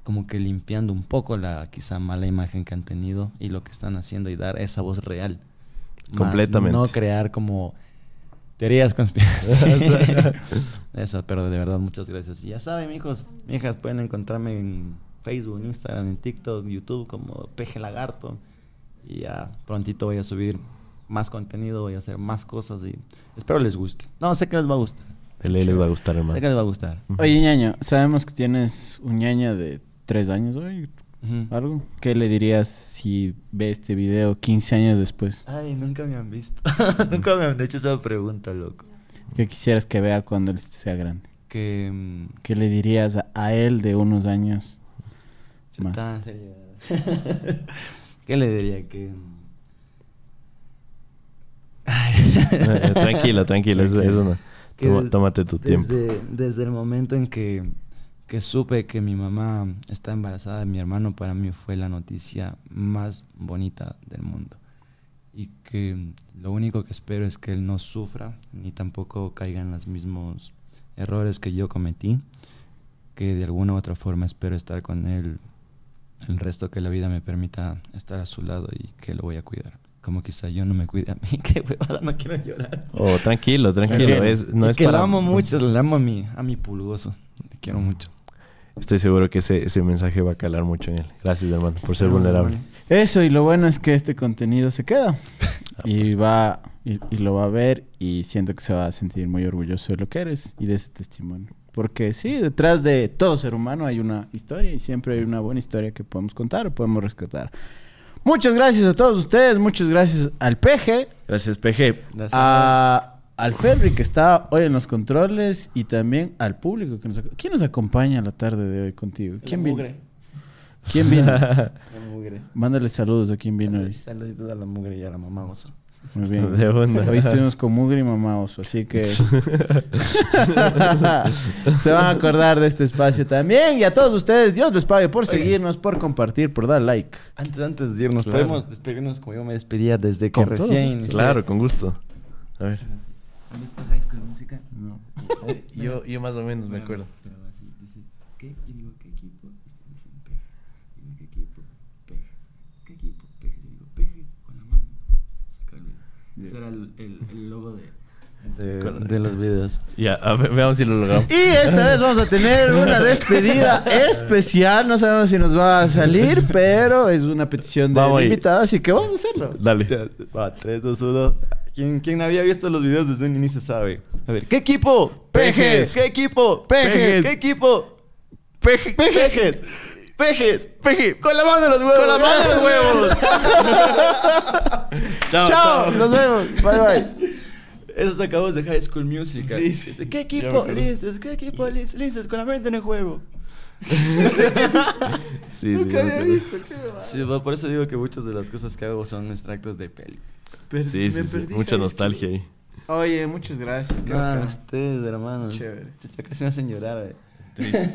como que limpiando un poco la quizá mala imagen que han tenido y lo que están haciendo y dar esa voz real. Más Completamente. No crear como teorías conspirativas. (laughs) Eso, pero de verdad muchas gracias. Y ya saben, mijos, mijas, pueden encontrarme en Facebook, en Instagram, en TikTok, YouTube como Peje Lagarto. Y ya prontito voy a subir más contenido, voy a hacer más cosas y espero les guste. No, sé que les va a gustar. De ley les va a gustar, Sé hermano. que les va a gustar. Oye, ñaño, sabemos que tienes un ñaña de tres años hoy, algo. ¿Qué le dirías si ve este video 15 años después? Ay, nunca me han visto. (laughs) nunca me han hecho esa pregunta, loco. ¿Qué quisieras que vea cuando él sea grande? Que... mm, ¿Qué le dirías a, a él de unos años más? (laughs) ¿Qué le diría? Que... mm, Eh, tranquilo, tranquilo, eso, eso no. Toma- tómate tu tiempo. Desde, desde el momento en que, que supe que mi mamá está embarazada de mi hermano, para mí fue la noticia más bonita del mundo. Y que lo único que espero es que él no sufra, ni tampoco caiga en los mismos errores que yo cometí. Que de alguna u otra forma espero estar con él el resto que la vida me permita estar a su lado y que lo voy a cuidar. Como quizá yo no me cuide a mí, (laughs) qué huevada, no quiero llorar. Oh, tranquilo, tranquilo. Es, no Y es que para... lo amo mucho, le amo a mi, a mi pulgoso. Le quiero mucho. Estoy seguro que ese, ese mensaje va a calar mucho en él. Gracias, hermano, por ser vulnerable. Eso, y lo bueno es que este contenido se queda. (laughs) Y va, y, y lo va a ver y siento que se va a sentir muy orgulloso de lo que eres y de ese testimonio. Porque sí, detrás de todo ser humano hay una historia y siempre hay una buena historia que podemos contar o podemos rescatar. Muchas gracias a todos ustedes, muchas gracias al Peje, Gracias, PG. Gracias. a, al Felri que está hoy en los controles y también al público que nos ¿Quién nos acompaña la tarde de hoy contigo? ¿Quién vino? ¿Quién vino? (laughs) La mugre. Mándale saludos a quien vino hoy. Saluditos a la mugre y a la mamá oso. Muy (laughs) bien. De. Hoy estuvimos con Mugri y Mamá Oso, así que (laughs) se van a acordar de este espacio también. Y a todos ustedes, Dios les pague por seguirnos, por compartir, por dar like. Antes, antes de irnos, Claro. podemos despedirnos como yo me despedía desde que Con recién. Claro, con gusto. A ver. ¿Han visto High School Musical? No. (laughs) Yo, yo más o menos me acuerdo. Pero así, dice, ¿qué? Digo, ¿qué equipo? Ustedes dicen pejes. Digo, ¿qué equipo? Pejes. ¿Qué equipo? Pejes. Yo digo, pejes con la mano. Saca el Ese era el, el, el logo de, de, de los videos. Ya, veamos si lo logramos. Y esta vez vamos a tener una despedida especial. No sabemos si nos va a salir, pero es una petición de Vamos invitada, así que vamos a hacerlo. Dale. Va, 3, 2, 1. Quien, quien había visto los videos desde un inicio sabe. A ver, ¿qué equipo? Pejes. ¿Qué equipo? Pejes. ¿Qué equipo? Peje- Pejes. Pejes. Peje. Con la mano en los huevos. Con la mano en los huevos. (laughs) Chao, Chao, nos vemos. Bye bye. Esos acabamos de High School Musical. Sí, sí. ¿Qué equipo? Lices. ¿Qué equipo? Lices. Con la mente en el juego. (laughs) Sí, sí. me acuerdo. Sí, va, por eso digo que muchas de las cosas que hago son extractos de peli. Sí, sí, sí. Mucha nostalgia ahí. Oye, muchas gracias. qué No, bacán. ustedes, hermanos. Chévere. Casi me hacen llorar. eh.